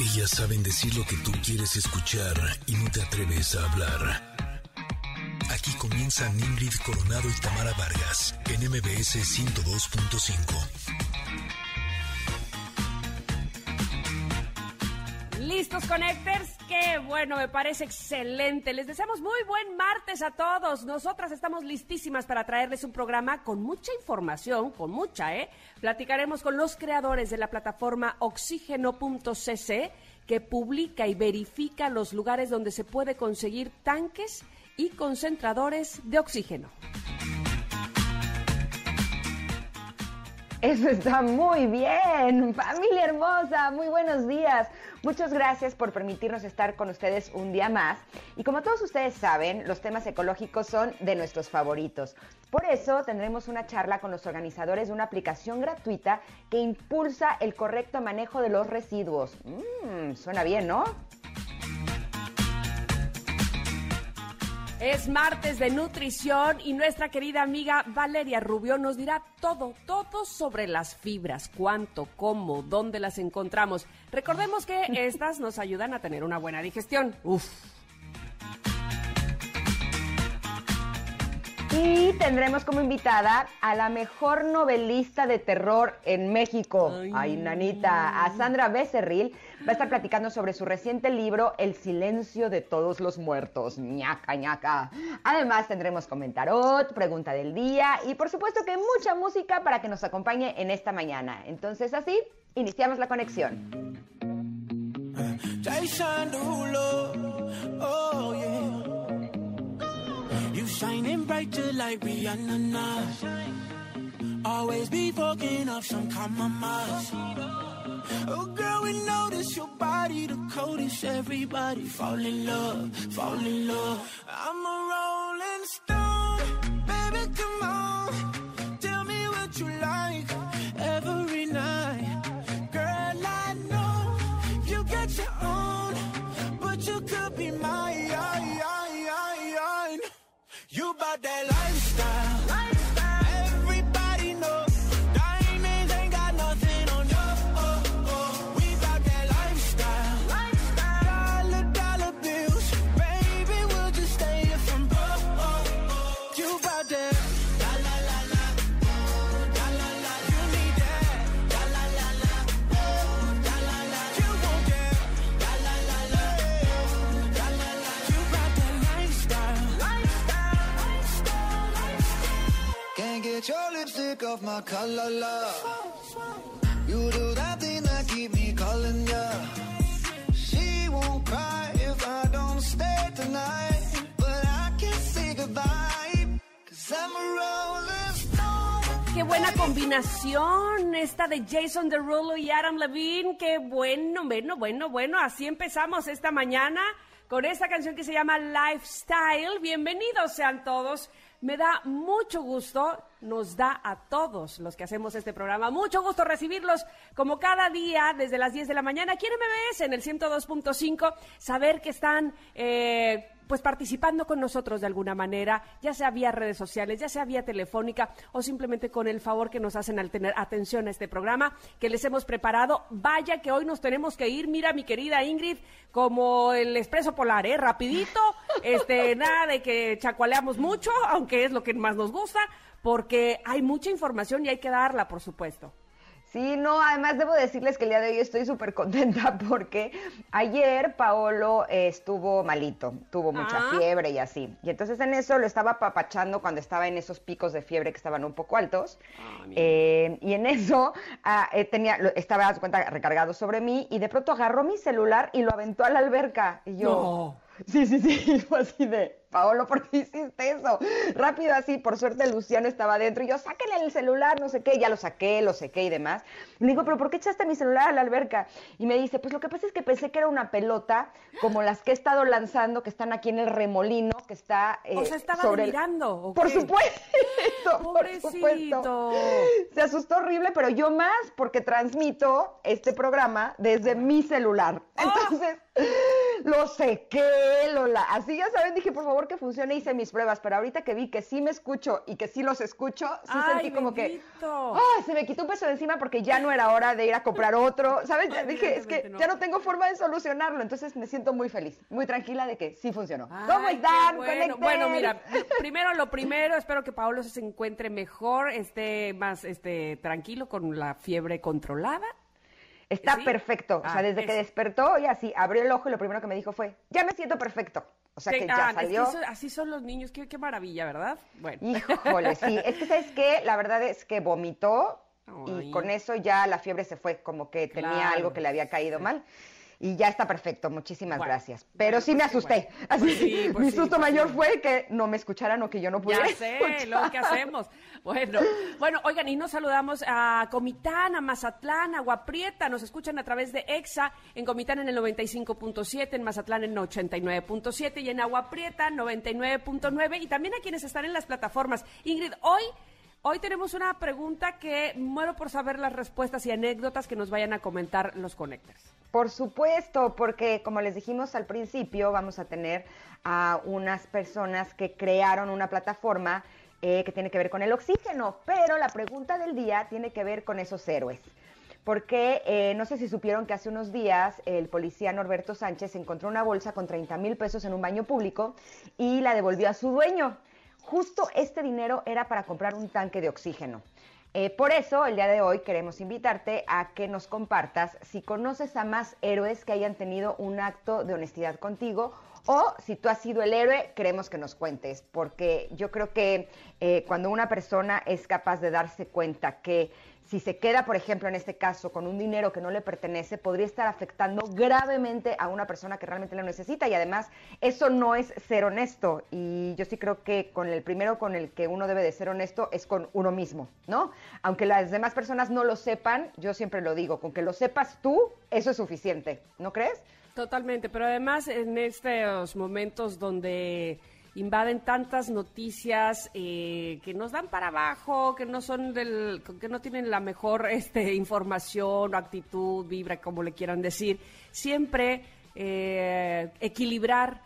Ellas saben decir lo que tú quieres escuchar y no te atreves a hablar. Aquí comienzan Ingrid Coronado y Tamara Vargas en MBS 102.5. ¿Listos, Connectors? Qué bueno, me parece excelente. Les deseamos muy buen martes a todos. Nosotras estamos listísimas para traerles un programa con mucha información, con mucha, ¿eh? Platicaremos con los creadores de la plataforma oxígeno.cc que publica y verifica los lugares donde se puede conseguir tanques y concentradores de oxígeno. Eso está muy bien, familia hermosa, muy buenos días. Muchas gracias por permitirnos estar con ustedes un día más. Y como todos ustedes saben, los temas ecológicos son de nuestros favoritos. Por eso tendremos una charla con los organizadores de una aplicación gratuita que impulsa el correcto manejo de los residuos. Mmm, suena bien, ¿no? Es martes de nutrición y nuestra querida amiga Valeria Rubio nos dirá todo, todo sobre las fibras, cuánto, cómo, dónde las encontramos. Recordemos que estas nos ayudan a tener una buena digestión. Uf. Y tendremos como invitada a la mejor novelista de terror en México, ay, nanita, a Sandra Becerril. Va a estar platicando sobre su reciente libro El silencio de todos los muertos. ñaca, ñaca. Además tendremos comentarot, pregunta del día y por supuesto que mucha música para que nos acompañe en esta mañana. Entonces así, iniciamos la conexión. Oh, shining. Oh girl, we notice your body the coldest. Everybody fall in love, fall in love. I'm a rolling stone, baby, come on. Tell me what you like every night. Girl, I know you got your own, but you could be mine. You bought that lifestyle. lifestyle. Off my love. You do that thing that keep me calling. She won't cry if I don't stay tonight. But I say goodbye. Qué buena combinación esta de Jason Derulo y Adam Levine. Qué bueno, bueno, bueno, bueno. Así empezamos esta mañana con esta canción que se llama Lifestyle. Bienvenidos sean todos. Me da mucho gusto, nos da a todos los que hacemos este programa, mucho gusto recibirlos como cada día desde las 10 de la mañana. Aquí en MBS en el 102.5, saber que están... Eh, pues participando con nosotros de alguna manera, ya sea vía redes sociales, ya sea vía telefónica o simplemente con el favor que nos hacen al tener atención a este programa que les hemos preparado. Vaya que hoy nos tenemos que ir, mira mi querida Ingrid, como el expreso polar, ¿eh? Rapidito, este, nada de que chacualeamos mucho, aunque es lo que más nos gusta, porque hay mucha información y hay que darla, por supuesto. Sí, no, además debo decirles que el día de hoy estoy súper contenta porque ayer Paolo eh, estuvo malito, tuvo mucha Ah. fiebre y así. Y entonces en eso lo estaba apapachando cuando estaba en esos picos de fiebre que estaban un poco altos. Eh, y en eso ah, eh, tenía, estaba, de cuenta, recargado sobre mí y de pronto agarró mi celular y lo aventó a la alberca. Y yo... No. Sí, sí, sí, fue así de, Paolo, ¿por qué hiciste eso? Rápido así, por suerte Luciano estaba adentro y yo, sáquenle el celular, no sé qué, ya lo saqué, lo sequé y demás. Le digo, ¿pero por qué echaste mi celular a la alberca? Y me dice, pues lo que pasa es que pensé que era una pelota, como las que he estado lanzando, que están aquí en el remolino, que está eh, O sea, estaba sobre el- delirando, ¿o Por supuesto, por supuesto. Pobrecito. Se asustó horrible, pero yo más porque transmito este programa desde mi celular. ¡Oh! Entonces, lo sequé, lo la... así ya saben, dije, por favor que funcione, hice mis pruebas, pero ahorita que vi que sí me escucho y que sí los escucho, sí Ay, sentí como que, bendito. ¡ay! se me quitó un peso de encima porque ya no era hora de ir a comprar otro, ¿sabes? Ya Ay, dije, es que no. ya no tengo forma de solucionarlo, entonces me siento muy feliz, muy tranquila de que sí funcionó. ¿Cómo Ay, qué están? Bueno, mira, primero lo primero, espero que Paolo se encuentre mejor, esté más este tranquilo con la fiebre controlada. Está ¿Sí? perfecto. O Ah, sea, desde que despertó y así abrió el ojo y lo primero que me dijo fue, ya me siento perfecto. O sea, Sí, que ah, ya es que salió. eso- así son los niños, qué, qué maravilla, ¿verdad? Bueno. Híjole, sí. Es que, ¿sabes qué? La verdad es que vomitó Ay. y con eso ya la fiebre se fue, como que tenía Claro, algo que le había caído mal. Y ya está perfecto, muchísimas Bueno, gracias. Pero sí me asusté. bueno. Así, Pues sí, pues mi sí, susto pues mayor sí. fue que no me escucharan o que yo no pudiera Ya sé, escuchar. lo que hacemos. Bueno, bueno, oigan, y nos saludamos a Comitán, a Mazatlán, a Guaprieta. Nos escuchan a través de EXA, en Comitán en el 95.7, en Mazatlán en 89.7 y en Aguaprieta 99.9 y también a quienes están en las plataformas. Ingrid, hoy... Hoy tenemos una pregunta que muero por saber las respuestas y anécdotas que nos vayan a comentar los conectores. Por supuesto, porque como les dijimos al principio, vamos a tener a unas personas que crearon una plataforma eh, que tiene que ver con el oxígeno, pero la pregunta del día tiene que ver con esos héroes. Porque eh, no sé si supieron que hace unos días el policía Norberto Sánchez encontró una bolsa con 30 mil pesos en un baño público y la devolvió a su dueño. Justo este dinero era para comprar un tanque de oxígeno. Eh, por eso, el día de hoy queremos invitarte a que nos compartas si conoces a más héroes que hayan tenido un acto de honestidad contigo o si tú has sido el héroe, queremos que nos cuentes, porque yo creo que eh, cuando una persona es capaz de darse cuenta que si se queda, por ejemplo, en este caso, con un dinero que no le pertenece, podría estar afectando gravemente a una persona que realmente lo necesita y además eso no es ser honesto y yo sí creo que con el primero con el que uno debe de ser honesto es con uno mismo, ¿no? Aunque las demás personas no lo sepan, yo siempre lo digo, con que lo sepas tú, eso es suficiente, ¿no crees? Totalmente, pero además en estos momentos donde invaden tantas noticias eh, que nos dan para abajo, que no son del, que no tienen la mejor este, información o actitud, vibra, como le quieran decir, siempre eh, equilibrar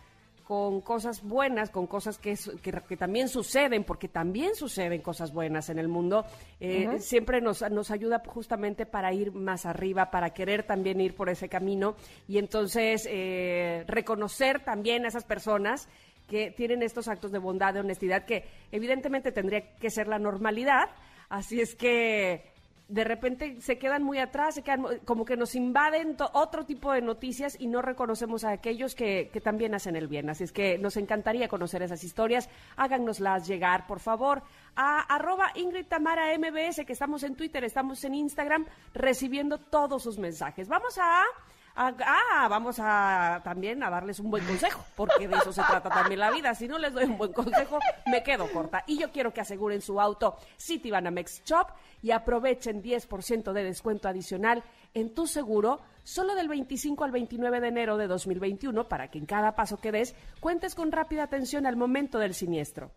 con cosas buenas, con cosas que, que, que también suceden, porque también suceden cosas buenas en el mundo, eh, siempre nos, nos ayuda justamente para ir más arriba, para querer también ir por ese camino. Y entonces eh, reconocer también a esas personas que tienen estos actos de bondad, de honestidad, que evidentemente tendría que ser la normalidad, así es que de repente se quedan muy atrás, se quedan como que nos invaden otro tipo de noticias y no reconocemos a aquellos que, que también hacen el bien. Así es que nos encantaría conocer esas historias. Háganoslas llegar, por favor, a arroba Ingrid Tamara MBS, que estamos en Twitter, estamos en Instagram, recibiendo todos sus mensajes. Vamos a... ah, vamos a también a darles un buen consejo, porque de eso se trata también la vida. Si no les doy un buen consejo, me quedo corta. Y yo quiero que aseguren su auto Citibanamex Shop y aprovechen 10% de descuento adicional en tu seguro solo del 25 al 29 de enero de 2021 para que en cada paso que des cuentes con rápida atención al momento del siniestro.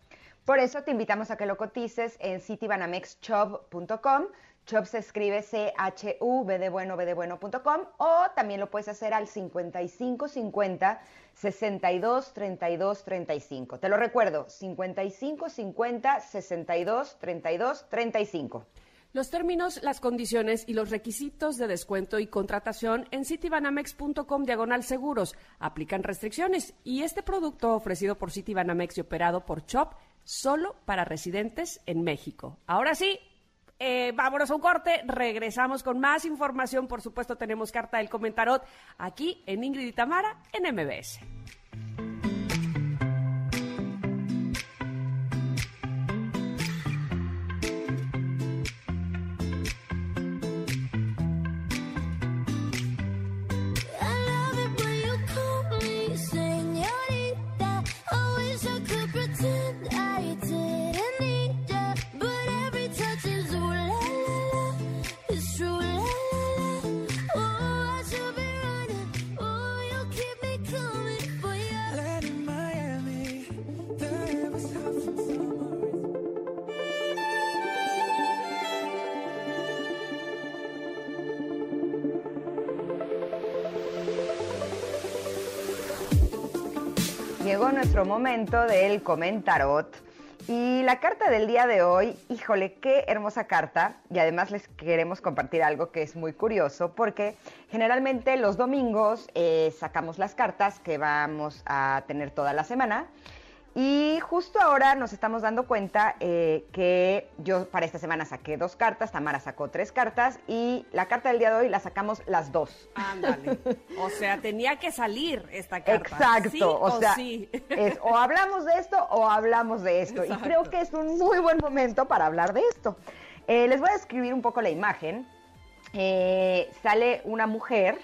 Por eso te invitamos a que lo cotices en citibanamex.com. Chop se escribe C-H-U, B de bueno, B de o también lo puedes hacer al 5550 62 32 35. Te lo recuerdo, 5550 62 32 35. Los términos, las condiciones y los requisitos de descuento y contratación en citibanamex.com diagonal seguros. Aplican restricciones y este producto ofrecido por Citibanamex y operado por Chop solo para residentes en México. Ahora sí, eh, vámonos a un corte, regresamos con más información. Por supuesto, tenemos carta del comentarot aquí en Ingrid y Tamara en MBS. Momento del comentarot. Y la carta del día de hoy, híjole, qué hermosa carta. Y además les queremos compartir algo que es muy curioso, porque generalmente los domingos eh, sacamos las cartas que vamos a tener toda la semana. Y justo ahora nos estamos dando cuenta eh, que yo para esta semana saqué dos cartas, Tamara sacó tres cartas y la carta del día de hoy la sacamos las dos. Ándale. O sea, tenía que salir esta carta. Exacto, ¿Sí o sea, sí? es o hablamos de esto o hablamos de esto. Y creo que es un muy buen momento para hablar de esto. Eh, les voy a describir un poco la imagen. Eh, sale una mujer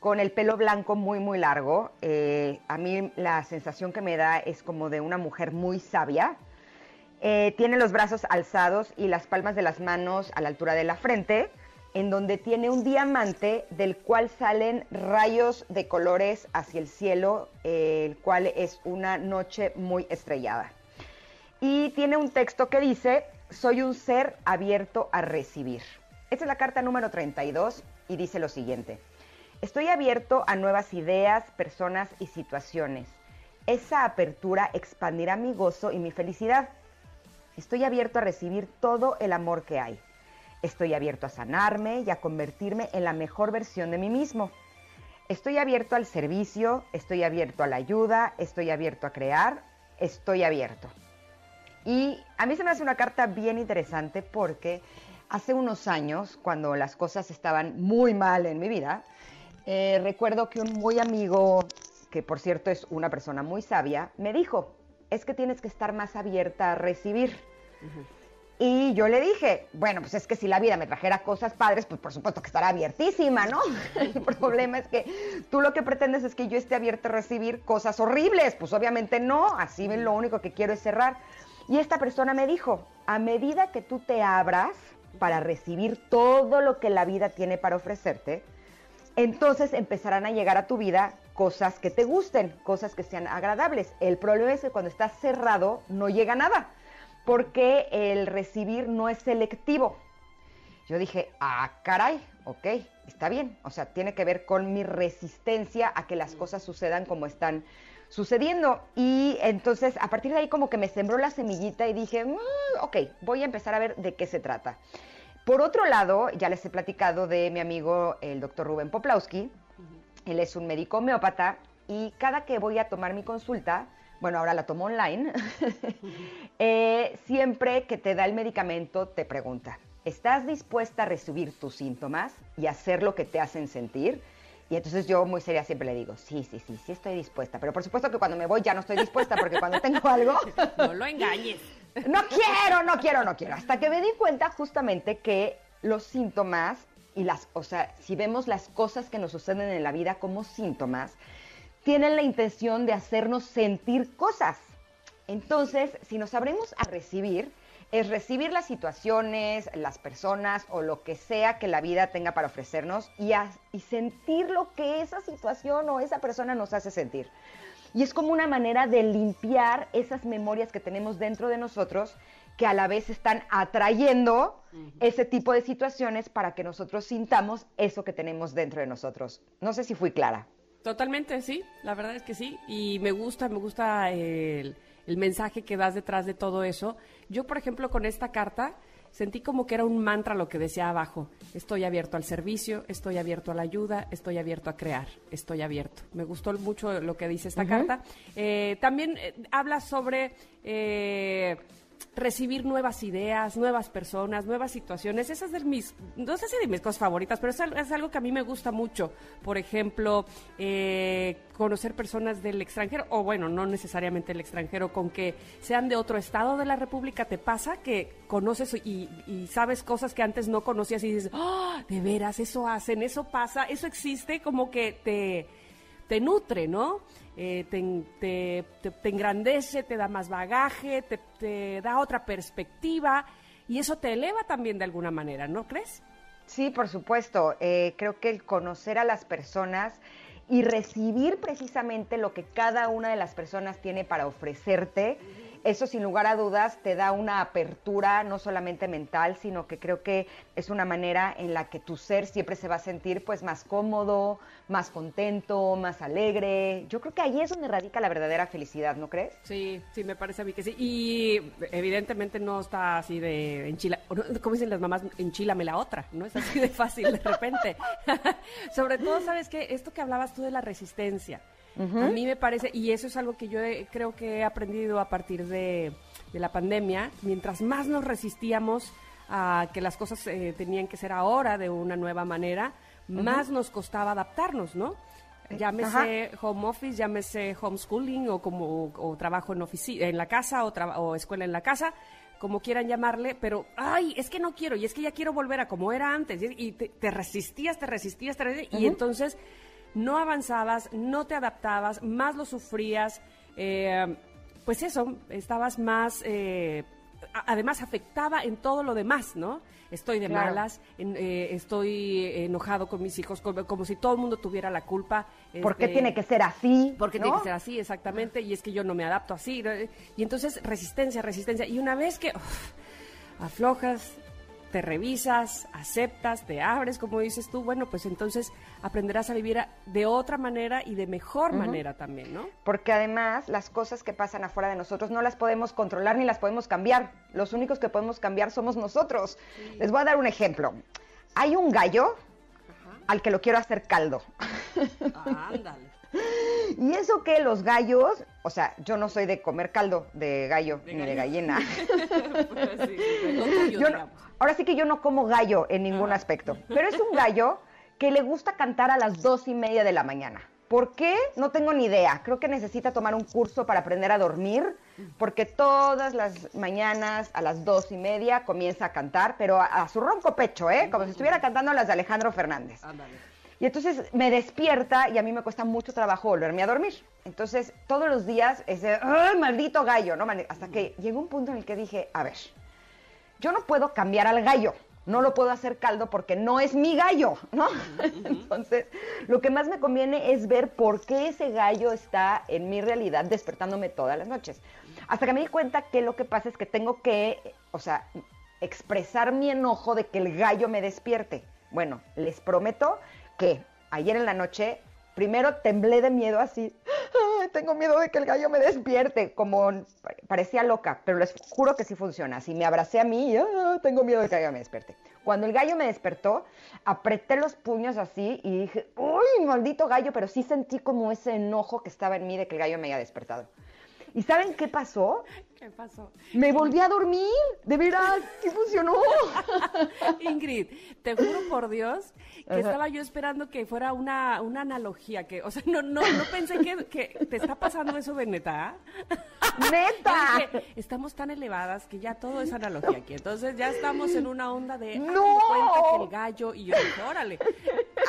con el pelo blanco muy, muy largo. Eh, a mí la sensación que me da es como de una mujer muy sabia. Eh, tiene los brazos alzados y las palmas de las manos a la altura de la frente, en donde tiene un diamante del cual salen rayos de colores hacia el cielo, el cual es una noche muy estrellada. Y tiene un texto que dice, soy un ser abierto a recibir. Esta es la carta número 32 y dice lo siguiente. Estoy abierto a nuevas ideas, personas y situaciones. Esa apertura expandirá mi gozo y mi felicidad. Estoy abierto a recibir todo el amor que hay. Estoy abierto a sanarme y a convertirme en la mejor versión de mí mismo. Estoy abierto al servicio, estoy abierto a la ayuda, estoy abierto a crear, estoy abierto. Y a mí se me hace una carta bien interesante porque hace unos años, cuando las cosas estaban muy mal en mi vida, eh, recuerdo que un muy amigo, que por cierto es una persona muy sabia, me dijo, es que tienes que estar más abierta a recibir. Y yo le dije, bueno, pues es que si la vida me trajera cosas padres, pues por supuesto que estará abiertísima, ¿no? El problema es que tú lo que pretendes es que yo esté abierta a recibir cosas horribles. Pues obviamente no, así lo único que quiero es cerrar. Y esta persona me dijo, a medida que tú te abras para recibir todo lo que la vida tiene para ofrecerte, entonces empezarán a llegar a tu vida cosas que te gusten, cosas que sean agradables. El problema es que cuando estás cerrado no llega nada, porque el recibir no es selectivo. Yo dije, ah, caray, ok, está bien. O sea, tiene que ver con mi resistencia a que las cosas sucedan como están sucediendo. Y entonces, a partir de ahí, como que me sembró la semillita y dije, "Mm, ok, voy a empezar a ver de qué se trata. Por otro lado, ya les he platicado de mi amigo el doctor Rubén Poplawski. Él es un médico homeópata y cada que voy a tomar mi consulta, bueno, ahora la tomo online, eh, siempre que te da el medicamento te pregunta, ¿estás dispuesta a recibir tus síntomas y hacer lo que te hacen sentir? Y entonces yo muy seria siempre le digo, sí, sí, sí, sí estoy dispuesta. Pero por supuesto que cuando me voy ya no estoy dispuesta porque cuando tengo algo... No lo engañes. No quiero, no quiero, no quiero. Hasta que me di cuenta justamente que los síntomas y las, o sea, si vemos las cosas que nos suceden en la vida como síntomas, tienen la intención de hacernos sentir cosas. Entonces, si nos abrimos a recibir, es recibir las situaciones, las personas o lo que sea que la vida tenga para ofrecernos y, a- y sentir lo que esa situación o esa persona nos hace sentir. Y es como una manera de limpiar esas memorias que tenemos dentro de nosotros que a la vez están atrayendo ese tipo de situaciones para que nosotros sintamos eso que tenemos dentro de nosotros. No sé si fui clara. Totalmente, sí, la verdad es que sí. Y me gusta, me gusta el, el mensaje que das detrás de todo eso. Yo, por ejemplo, con esta carta sentí como que era un mantra lo que decía abajo. Estoy abierto al servicio, estoy abierto a la ayuda, estoy abierto a crear, estoy abierto. Me gustó mucho lo que dice esta carta. Eh, también eh, habla sobre... eh, recibir nuevas ideas, nuevas personas, nuevas situaciones. Esas de mis, no sé si de mis cosas favoritas, pero es, al- es algo que a mí me gusta mucho. Por ejemplo, eh, conocer personas del extranjero, o bueno, no necesariamente del extranjero, con que sean de otro estado de la República, ¿te pasa que conoces y, sabes cosas que antes no conocías y dices, ¡Ah! de veras, eso hacen, eso pasa, eso existe, como que te te nutre, ¿no? Eh, te, engrandece, te da más bagaje, te, te da otra perspectiva y eso te eleva también de alguna manera, ¿no crees? Sí, por supuesto. Eh, creo que el conocer a las personas y recibir precisamente lo que cada una de las personas tiene para ofrecerte eso sin lugar a dudas te da una apertura no solamente mental, sino que creo que es una manera en la que tu ser siempre se va a sentir pues más cómodo, más contento, más alegre. Yo creo que ahí es donde radica la verdadera felicidad, ¿no crees? Sí, sí, me parece a mí que sí. Y evidentemente no está así de enchila, como dicen las mamás, enchilame la otra, no es así de fácil de repente. Sobre todo, ¿sabes qué? Esto que hablabas tú de la resistencia. A mí me parece, y eso es algo que yo he- creo que he aprendido a partir de, de la pandemia, mientras más nos resistíamos a que las cosas eh, tenían que ser ahora de una nueva manera, más nos costaba adaptarnos, ¿no? Llámese home office, llámese homeschooling o como o trabajo en ofici- en la casa o, o escuela en la casa, como quieran llamarle, pero ay, es que no quiero y es que ya quiero volver a como era antes y, y te, te resistías, te resistías, te resistías, y entonces no avanzabas, no te adaptabas, más lo sufrías, eh, pues eso, estabas más, eh, además afectaba en todo lo demás, ¿no? Estoy de Claro. malas, en- eh, estoy enojado con mis hijos, como, como si todo el mundo tuviera la culpa. ¿Por qué este, tiene que ser así? porque ¿no? tiene que ser así, exactamente, y es que yo no me adapto así. ¿no? Y entonces resistencia, resistencia. Y una vez que uf, aflojas, te revisas, aceptas, te abres, como dices tú, bueno, pues entonces aprenderás a vivir de otra manera y de mejor manera también, ¿no? Porque además las cosas que pasan afuera de nosotros no las podemos controlar ni las podemos cambiar. Los únicos que podemos cambiar somos nosotros. Les voy a dar un ejemplo. Hay un gallo al que lo quiero hacer caldo. ándale. Y eso que los gallos, o sea, yo no soy de comer caldo de gallo ni de gallina. Yo no- ahora sí que yo no como gallo en ningún aspecto, pero es un gallo que le gusta cantar a las dos y media de la mañana. ¿Por qué? No tengo ni idea. Creo que necesita tomar un curso para aprender a dormir, porque todas las mañanas a las dos y media comienza a cantar, pero a, a su ronco pecho, ¿eh? Como si estuviera cantando las de Alejandro Fernández. Y entonces me despierta y a mí me cuesta mucho trabajo volverme a dormir. Entonces todos los días es de, ¡ay, maldito gallo! ¿no? Hasta que llegó un punto en el que dije, a ver, yo no puedo cambiar al gallo, no lo puedo hacer caldo porque no es mi gallo, ¿no? Entonces, lo que más me conviene es ver por qué ese gallo está en mi realidad despertándome todas las noches. Hasta que me di cuenta que lo que pasa es que tengo que, o sea, expresar mi enojo de que el gallo me despierte. Bueno, les prometo que ayer en la noche primero temblé de miedo así. "Ay, tengo miedo de que el gallo me despierte, como parecía loca, pero les juro que sí funciona. Así me abracé a mí y "Ah, tengo miedo de que el gallo me despierte. Cuando el gallo me despertó, apreté los puños así y dije, uy, maldito gallo, pero sí sentí como ese enojo que estaba en mí de que el gallo me haya despertado. ¿Y saben qué pasó? ¿Qué pasó? Me volví a dormir, de veras, sí funcionó. Ingrid, te juro por Dios que Ajá. estaba yo esperando que fuera una, una analogía, que, o sea, no, no, no pensé que, que te está pasando eso de neta. Neta. Dije, estamos tan elevadas que ya todo es analogía aquí. Entonces ya estamos en una onda de ¡No! "Haz de cuenta que el gallo y yo dije, órale.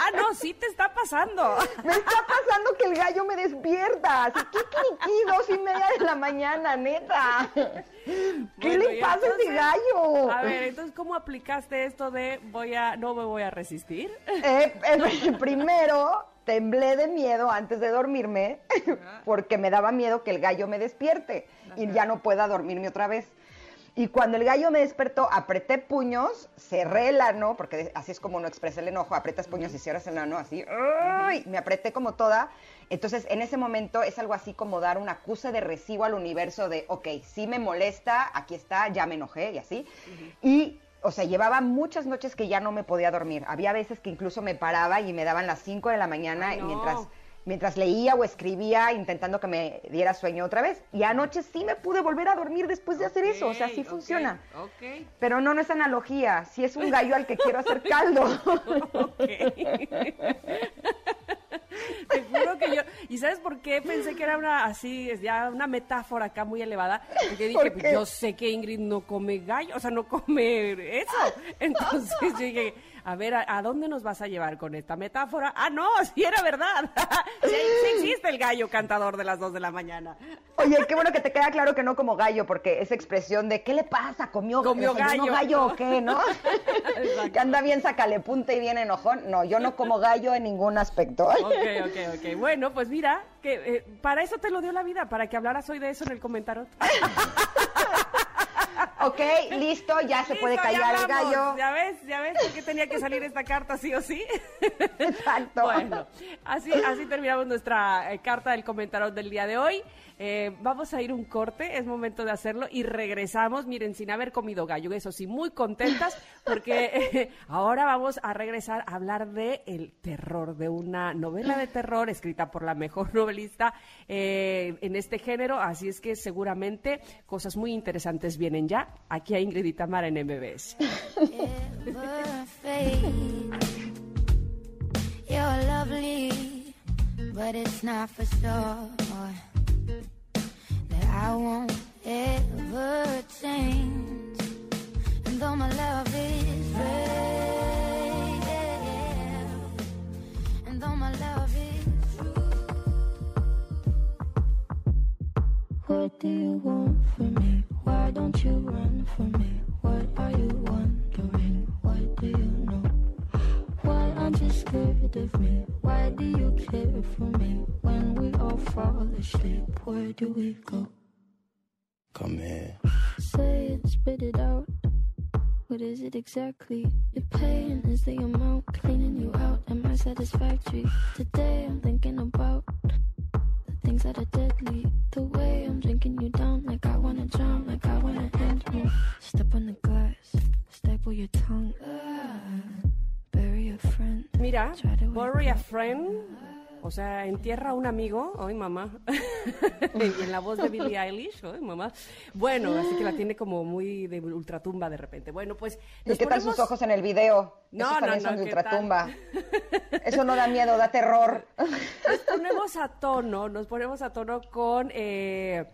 Ah, no, sí te está pasando. Me está pasando que el gallo me despierta. Así que dos y media de la mañana, neta. ¿Qué Bueno, le pasa a ese entonces, gallo? A ver, entonces, ¿cómo aplicaste esto de voy a, no me voy a resistir? Eh, eh, primero temblé de miedo antes de dormirme porque me daba miedo que el gallo me despierte y ya no pueda dormirme otra vez. Y cuando el gallo me despertó, apreté puños, cerré el ano, porque así es como uno expresa el enojo, aprietas puños y cierras el ano así, me apreté como toda. Entonces, en ese momento es algo así como dar un acuse de recibo al universo de, ok, sí me molesta, aquí está, ya me enojé y así. Y, o sea, llevaba muchas noches que ya no me podía dormir. Había veces que incluso me paraba y me daban las 5 de la mañana Ay, no. mientras mientras leía o escribía intentando que me diera sueño otra vez. Y anoche sí me pude volver a dormir después de hacer eso, o sea, sí funciona. Ok. Pero no, no es analogía, sí es un gallo al que quiero hacer caldo. Te juro que yo. ¿Y sabes por qué pensé que era una así, ya una metáfora acá muy elevada? Porque dije, ¿Por pues, yo sé que Ingrid no come gallo, o sea, no come eso. Entonces yo dije, A ver, ¿a, a dónde nos vas a llevar con esta metáfora? Ah, no, sí era verdad. sí, sí existe el gallo cantador de las dos de la mañana. Oye, qué bueno que te queda claro que no como gallo, porque esa expresión de ¿qué le pasa? ¿Comió, Comió desayunó gallo. o qué, no? Que anda bien sacale punta y bien enojón. No, yo no como gallo en ningún aspecto. Ok, ok, ok. Bueno, pues mira, que eh, para eso te lo dio la vida, para que hablaras hoy de eso en el comentario. Ok, listo, ya se puede Listo, callar el gallo. Ya ves, ya ves por qué tenía que salir esta carta sí o sí. Exacto. Bueno, así, así terminamos nuestra eh, carta del comentario del día de hoy. Eh, vamos a ir un corte, es momento de hacerlo y regresamos, miren, sin haber comido gallo, eso sí, muy contentas porque eh, ahora vamos a regresar a hablar de el terror, de una novela de terror escrita por la mejor novelista eh, en este género, así es que seguramente cosas muy interesantes vienen ya aquí a Ingrid y Tamara en MBS. I won't ever change. And though my love is real, and though my love is true. What do you want from me? Why don't you run from me? What are you wondering? What do you know? Why aren't you scared of me? Why do you care for me? When we all fall asleep, where do we go? Come here. Say it, spit it out. What is it exactly? Your pain is the amount cleaning you out. Am I satisfactory? Today I'm thinking about the things that are deadly. The way I'm drinking you down, like I wanna drown, like I wanna end me. Step on the glass, staple your tongue. Ah, bury a friend. Mira, Try to Bury a up. Friend, o sea, entierra a un amigo, ay mamá, y en la voz de Billie Eilish, ay mamá, bueno, así que la tiene como muy de ultratumba de repente. Bueno, pues ¿Y qué tal sus ojos en el video? No, Esos no, también no, son de ¿qué ultratumba. Eso no da miedo, da terror. nos ponemos a tono, nos ponemos a tono con, eh,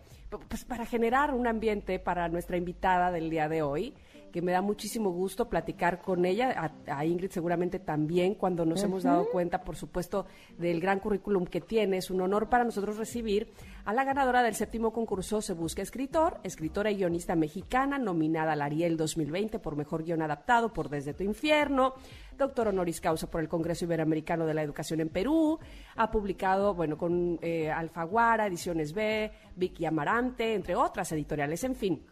pues para generar un ambiente para nuestra invitada del día de hoy, que me da muchísimo gusto platicar con ella, a, a Ingrid seguramente también, cuando nos hemos dado cuenta, por supuesto, del gran currículum que tiene. Es un honor para nosotros recibir a la ganadora del séptimo concurso Se Busca Escritor, escritora y guionista mexicana, nominada al Ariel 2020 por Mejor Guión Adaptado por Desde tu Infierno, doctor honoris causa por el Congreso Iberoamericano de la Educación en Perú, ha publicado, bueno, con eh, Alfaguara, Ediciones B, Vicky Amarante, entre otras editoriales, en fin.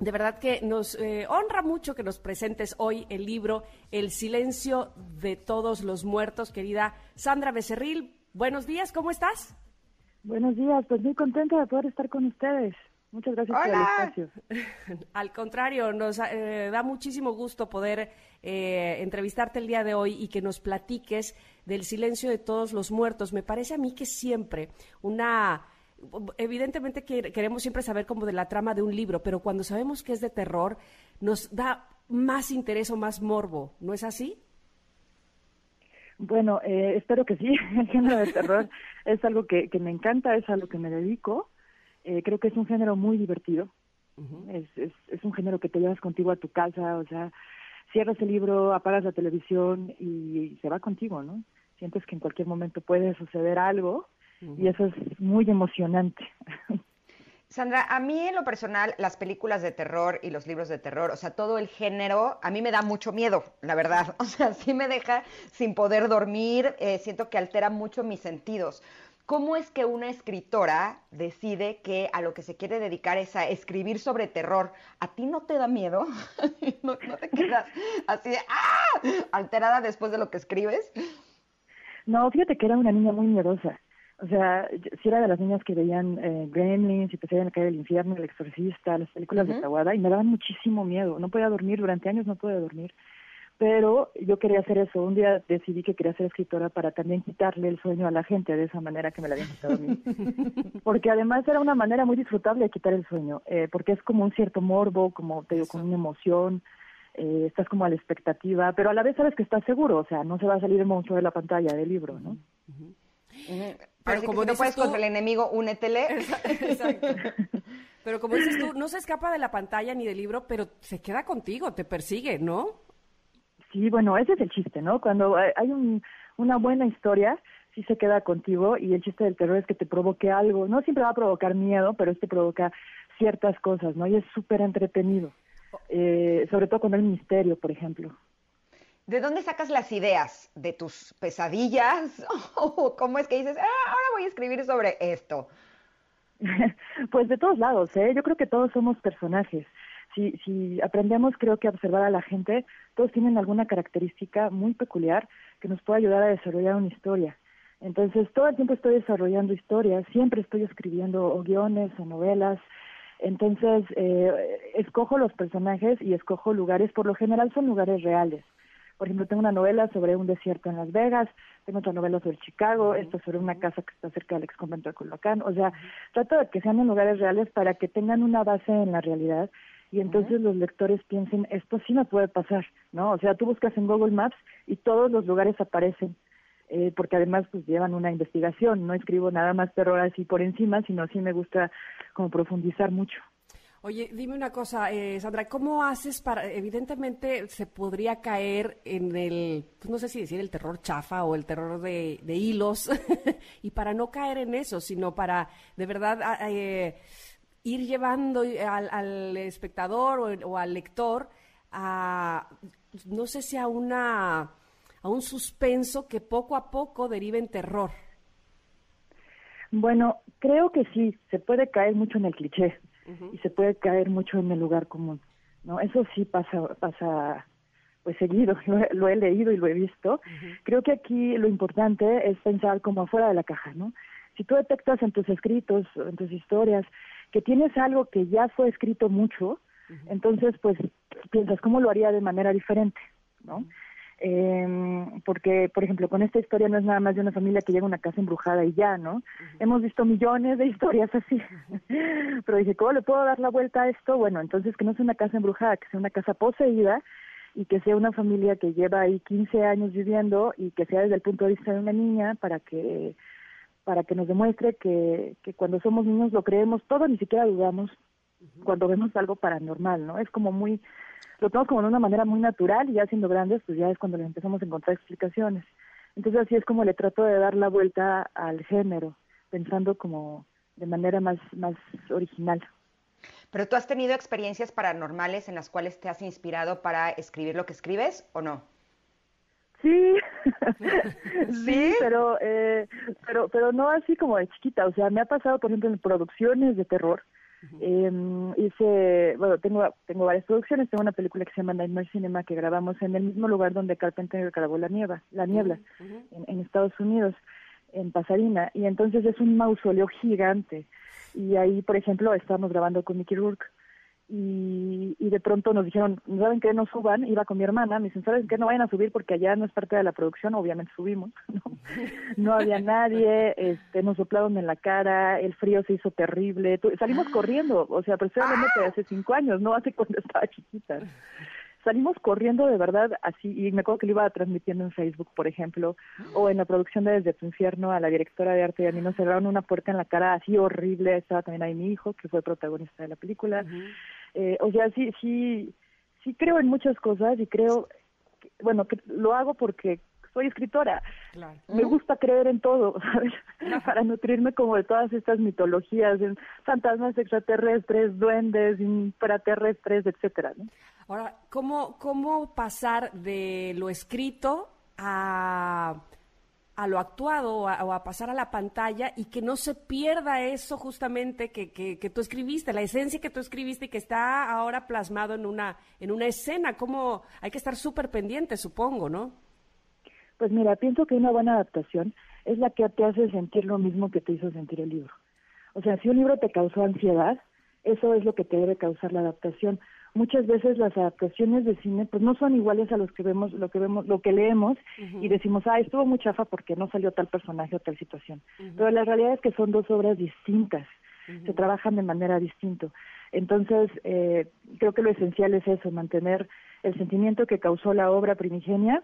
De verdad que nos eh, honra mucho que nos presentes hoy el libro El silencio de todos los muertos, querida Sandra Becerril. Buenos días, ¿cómo estás? Buenos días, pues muy contenta de poder estar con ustedes. Muchas gracias por el espacio. Al contrario, nos eh, da muchísimo gusto poder eh, entrevistarte el día de hoy y que nos platiques del silencio de todos los muertos. Me parece a mí que siempre una... Evidentemente que queremos siempre saber como de la trama de un libro, pero cuando sabemos que es de terror, nos da más interés o más morbo, ¿no es así? Bueno, eh, espero que sí. El género de terror es algo que, que me encanta, es a lo que me dedico. Eh, creo que es un género muy divertido. es, es, es un género que te llevas contigo a tu casa, o sea, cierras el libro, apagas la televisión y se va contigo, ¿no? Sientes que en cualquier momento puede suceder algo y eso es muy emocionante. Sandra, a mí en lo personal, las películas de terror y los libros de terror, o sea, todo el género, a mí me da mucho miedo, la verdad. O sea, sí me deja sin poder dormir, eh, siento que altera mucho mis sentidos. ¿Cómo es que una escritora decide que a lo que se quiere dedicar es a escribir sobre terror? ¿A ti no te da miedo? ¿No, no te quedas así de ¡ah! alterada después de lo que escribes? No, fíjate que era una niña muy miedosa. O sea, yo- si era de las niñas que veían eh, Gremlins, y Pesadilla en la calle del infierno, El exorcista, las películas de Tawada, y me daban muchísimo miedo. No podía dormir, durante años no podía dormir. Pero yo quería hacer eso. Un día decidí que quería ser escritora para también quitarle el sueño a la gente de esa manera que me la habían quitado a mí. Porque además era una manera muy disfrutable de quitar el sueño, eh, porque es como un cierto morbo, como te digo, con una emoción, eh, estás como a la expectativa, pero a la vez sabes que estás seguro, o sea, no se va a salir el monstruo de la pantalla del libro, ¿no? Pero como si no puedes tú- contra el enemigo, únetele. Exacto. Pero como dices tú, no se escapa de la pantalla ni del libro, pero se queda contigo, te persigue, ¿no? Sí, bueno, ese es el chiste, ¿no? Cuando hay un, una buena historia, sí se queda contigo y el chiste del terror es que te provoque algo. No siempre va a provocar miedo, pero este provoca ciertas cosas, ¿no? Y es súper entretenido. Eh, sobre todo cuando hay misterio, por ejemplo. ¿De dónde sacas las ideas? ¿De tus pesadillas? ¿O cómo es que dices, ah, ahora voy a escribir sobre esto? pues de todos lados, ¿eh? Yo creo que todos somos personajes. Si, si aprendemos, creo que a observar a la gente, todos tienen alguna característica muy peculiar que nos puede ayudar a desarrollar una historia. Entonces, todo el tiempo estoy desarrollando historias, siempre estoy escribiendo guiones o novelas. Entonces, eh, escojo los personajes y escojo lugares, por lo general son lugares reales. Por ejemplo, tengo una novela sobre un desierto en Las Vegas, tengo otra novela sobre Chicago, esto sobre una casa que está cerca del ex convento de Culhuacán. O sea, trato de que sean en lugares reales para que tengan una base en la realidad y entonces los lectores piensen, esto sí me puede pasar, ¿no? O sea, tú buscas en Google Maps y todos los lugares aparecen, eh, porque además pues llevan una investigación, no escribo nada más terror así por encima, sino sí me gusta como profundizar mucho. Oye, dime una cosa, eh, Sandra, ¿cómo haces para, evidentemente se podría caer en el, pues no sé si decir el terror chafa o el terror de, de hilos, y para no caer en eso, sino para de verdad eh, ir llevando al, al espectador o, o al lector a, no sé si a una, a un suspenso que poco a poco derive en terror. Bueno, creo que sí, se puede caer mucho en el cliché y se puede caer mucho en el lugar común, ¿no? Eso sí pasa, pasa pues seguido, lo, he- lo he leído y lo he visto. Creo que aquí lo importante es pensar como afuera de la caja, ¿no? Si tú detectas en tus escritos, en tus historias, que tienes algo que ya fue escrito mucho, entonces pues piensas cómo lo haría de manera diferente, ¿no? Eh, porque, por ejemplo, con esta historia no es nada más de una familia que llega a una casa embrujada y ya, ¿no? Hemos visto millones de historias así. Pero dije, ¿cómo le puedo dar la vuelta a esto? Bueno, entonces que no sea una casa embrujada, que sea una casa poseída y que sea una familia que lleva ahí 15 años viviendo y que sea desde el punto de vista de una niña para que para que nos demuestre que, que cuando somos niños lo creemos todo, ni siquiera dudamos cuando vemos algo paranormal, ¿no? Es como muy, lo tomamos como de una manera muy natural y ya siendo grandes, pues ya es cuando le empezamos a encontrar explicaciones. Entonces así es como le trato de dar la vuelta al género, pensando como de manera más, más original. ¿Pero tú has tenido experiencias paranormales en las cuales te has inspirado para escribir lo que escribes o no? Sí, ¿Sí? sí, pero, eh, pero, pero no así como de chiquita. O sea, me ha pasado, por ejemplo, en producciones de terror. Eh, hice, bueno, tengo, tengo varias producciones. Tengo una película que se llama Nightmare Cinema que grabamos en el mismo lugar donde Carpenter grabó La Niebla, La Niebla, en, en Estados Unidos, en Pasadena. Y entonces es un mausoleo gigante. Y ahí, por ejemplo, estábamos grabando con Mickey Rourke y, y de pronto nos dijeron, ¿saben qué? No suban, iba con mi hermana, me dicen, ¿saben qué? No vayan a subir porque allá no es parte de la producción, obviamente subimos, ¿no? No había nadie, este, nos soplaron en la cara, el frío se hizo terrible, salimos corriendo, o sea, hablando de hace cinco años, no hace cuando estaba chiquita. Salimos corriendo de verdad así, y me acuerdo que lo iba transmitiendo en Facebook, por ejemplo, o en la producción de Desde tu infierno a la directora de arte y a mí nos cerraron una puerta en la cara así horrible, estaba también ahí mi hijo, que fue protagonista de la película. Eh, o sea, sí, sí, sí creo en muchas cosas y creo, que- bueno, que lo hago porque soy escritora. Claro. Me gusta creer en todo, ¿sabes? Para nutrirme como de todas estas mitologías, en fantasmas extraterrestres, duendes, infraterrestres, etcétera, ¿no? Ahora, ¿cómo, cómo pasar de lo escrito a, a lo actuado o a, o a pasar a la pantalla y que no se pierda eso justamente que, que, que tú escribiste, la esencia que tú escribiste y que está ahora plasmado en una, en una escena? ¿Cómo? Hay que estar súper pendiente, supongo, ¿no? Pues mira, pienso que una buena adaptación es la que te hace sentir lo mismo que te hizo sentir el libro. O sea, si un libro te causó ansiedad, eso es lo que te debe causar la adaptación. Muchas veces las adaptaciones de cine pues no son iguales a los que vemos, lo que vemos, lo que leemos y decimos, ah, estuvo muy chafa porque no salió tal personaje o tal situación. Pero la realidad es que son dos obras distintas, se trabajan de manera distinta. Entonces, eh, creo que lo esencial es eso, mantener el sentimiento que causó la obra primigenia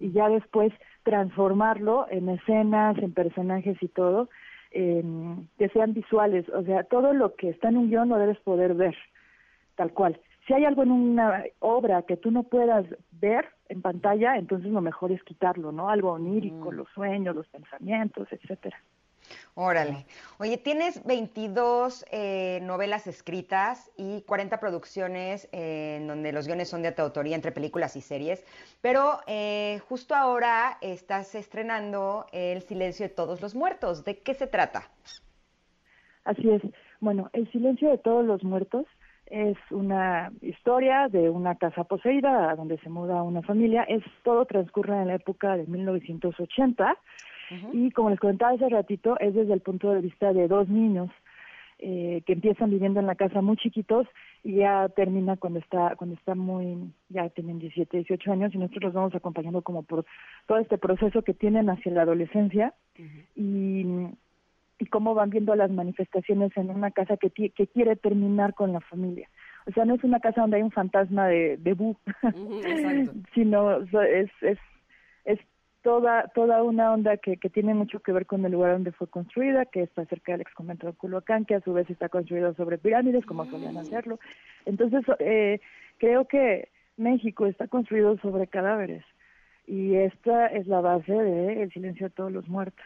y ya después transformarlo en escenas, en personajes y todo, em, que sean visuales. O sea, todo lo que está en un guion lo debes poder ver, tal cual. si hay algo en una obra que tú no puedas ver en pantalla, entonces lo mejor es quitarlo, ¿no? Algo onírico, los sueños, los pensamientos, etcétera. Órale. Oye, tienes 22 eh, novelas escritas y 40 producciones eh, en donde los guiones son de tu autoría entre películas y series, pero eh, justo ahora estás estrenando El silencio de todos los muertos. ¿De qué se trata? Así es. Bueno, El silencio de todos los muertos es una historia de una casa poseída a donde se muda una familia. Es todo transcurre en la época de 1980 y como les comentaba hace ratito es desde el punto de vista de dos niños eh, que empiezan viviendo en la casa muy chiquitos y ya termina cuando está cuando está muy ya tienen 17, 18 años y nosotros los vamos acompañando como por todo este proceso que tienen hacia la adolescencia y y cómo van viendo las manifestaciones en una casa que, que quiere terminar con la familia. O sea, no es una casa donde hay un fantasma de, de Bu, sino es, es, es toda, toda una onda que, que tiene mucho que ver con el lugar donde fue construida, que está cerca del ex convento de Culhuacán, que a su vez está construido sobre pirámides, como solían hacerlo. Entonces, eh, creo que México está construido sobre cadáveres. Y esta es la base de El silencio de todos los muertos.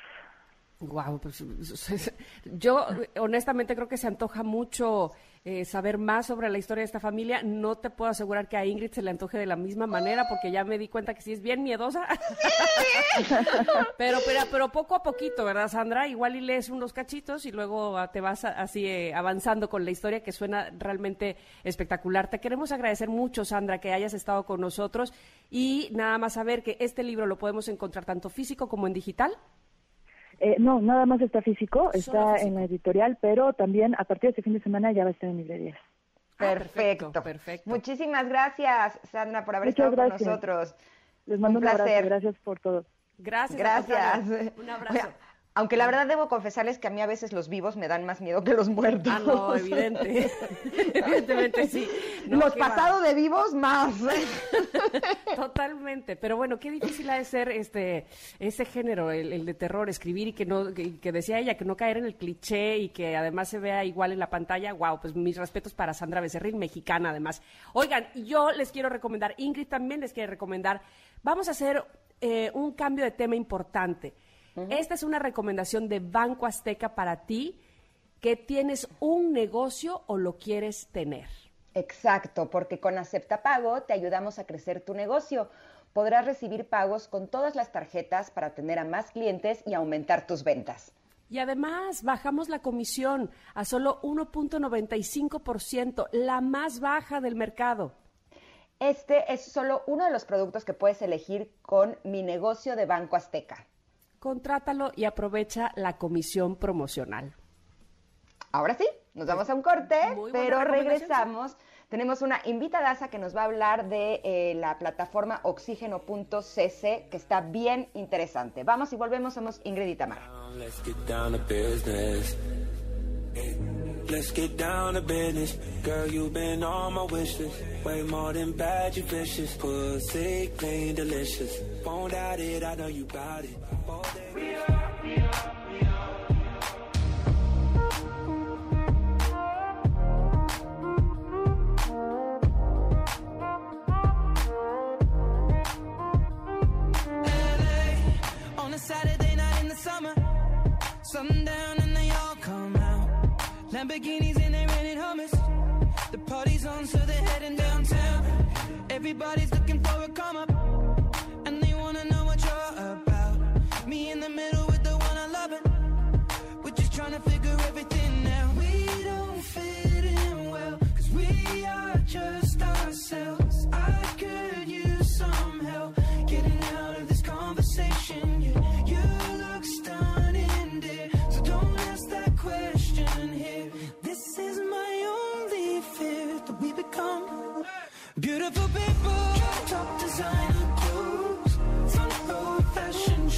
Guau, pues, yo honestamente creo que se antoja mucho eh, saber más sobre la historia de esta familia. No te puedo asegurar que a Ingrid se le antoje de la misma manera, porque ya me di cuenta que sí es bien miedosa. pero, pero, pero poco a poquito, ¿verdad, Sandra? Igual y lees unos cachitos y luego te vas así eh, avanzando con la historia que suena realmente espectacular. Te queremos agradecer mucho, Sandra, que hayas estado con nosotros y nada más saber que este libro lo podemos encontrar tanto físico como en digital. Eh, no, nada más está físico, está físico. en la editorial, pero también a partir de este fin de semana ya va a estar en librerías. Ah, Perfecto. perfecto, perfecto. Muchísimas gracias, Sandra, por haber Muchas estado gracias. con nosotros. Les mando un, abrazo, placer. gracias por todo. Gracias. Gracias. Un abrazo. Oiga, aunque la verdad debo confesarles que a mí a veces los vivos me dan más miedo que los muertos. Ah, no, evidente. Evidentemente sí. No, los pasados de vivos más. Totalmente. Pero bueno, qué difícil ha de ser este, ese género, el, el de terror, escribir y que no, que, que decía ella, que no caer en el cliché y que además se vea igual en la pantalla. Wow, pues mis respetos para Sandra Becerril, mexicana además. Oigan, yo les quiero recomendar, Ingrid también les quiere recomendar, vamos a hacer eh, un cambio de tema importante. Esta es una recomendación de Banco Azteca para ti que tienes un negocio o lo quieres tener. Exacto, porque con Acepta Pago te ayudamos a crecer tu negocio. Podrás recibir pagos con todas las tarjetas para tener a más clientes y aumentar tus ventas. Y además bajamos la comisión a solo 1.95%, la más baja del mercado. Este es solo uno de los productos que puedes elegir con mi negocio de Banco Azteca. Contrátalo y aprovecha la comisión promocional. Ahora sí, nos vamos a un corte, pero regresamos. Tenemos una invitadaza que nos va a hablar de eh, la plataforma oxígeno.cc, que está bien interesante. Vamos y volvemos, somos Ingrid y Tamara. Let's get down to business. Girl, you've been on my wish. Way more than bad, you vicious. Pussy clean, delicious. Won't doubt it, I know you got it. All day- LA on a Saturday night in the summer. Sundown Lamborghinis and they rented hummus. The party's on, so they're heading downtown. Everybody's looking for a come up,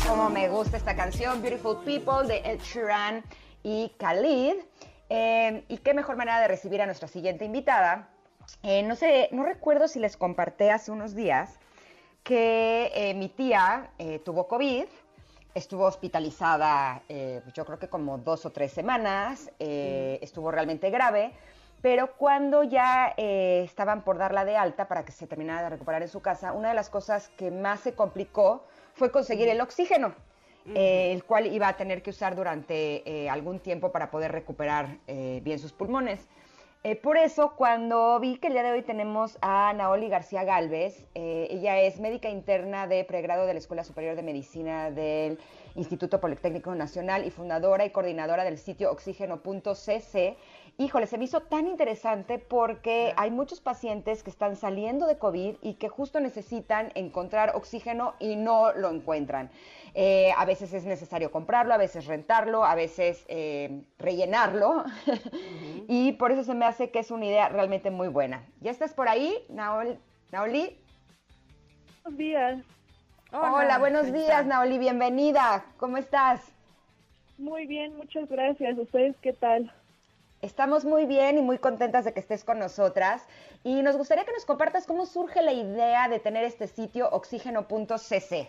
Como me gusta esta canción, Beautiful People, de Ed Sheeran y Khalid. Eh, y qué mejor manera de recibir a nuestra siguiente invitada. Eh, no sé, no recuerdo si les comparté hace unos días que eh, mi tía eh, tuvo COVID, estuvo hospitalizada, eh, yo creo que como dos o tres semanas, eh, estuvo realmente grave, pero cuando ya eh, estaban por darla de alta para que se terminara de recuperar en su casa, una de las cosas que más se complicó fue conseguir el oxígeno, eh, el cual iba a tener que usar durante eh, algún tiempo para poder recuperar bien sus pulmones. Por eso, cuando vi que el día de hoy tenemos a Naoli García Galvez, ella es médica interna de pregrado de la Escuela Superior de Medicina del Instituto Politécnico Nacional y fundadora y coordinadora del sitio oxígeno.cc. Híjole, se me hizo tan interesante porque hay muchos pacientes que están saliendo de COVID y que justo necesitan encontrar oxígeno y no lo encuentran. Eh, a veces es necesario comprarlo, a veces rentarlo, a veces eh, rellenarlo. y por eso se me hace que es una idea realmente muy buena. ¿Ya estás por ahí, Naol- Naoli? Buenos días. Hola, buenos días, está. Naoli, bienvenida. ¿Cómo estás? Muy bien, muchas gracias. ¿Ustedes qué tal? Estamos muy bien y muy contentas de que estés con nosotras. Y nos gustaría que nos compartas cómo surge la idea de tener este sitio oxígeno.cc.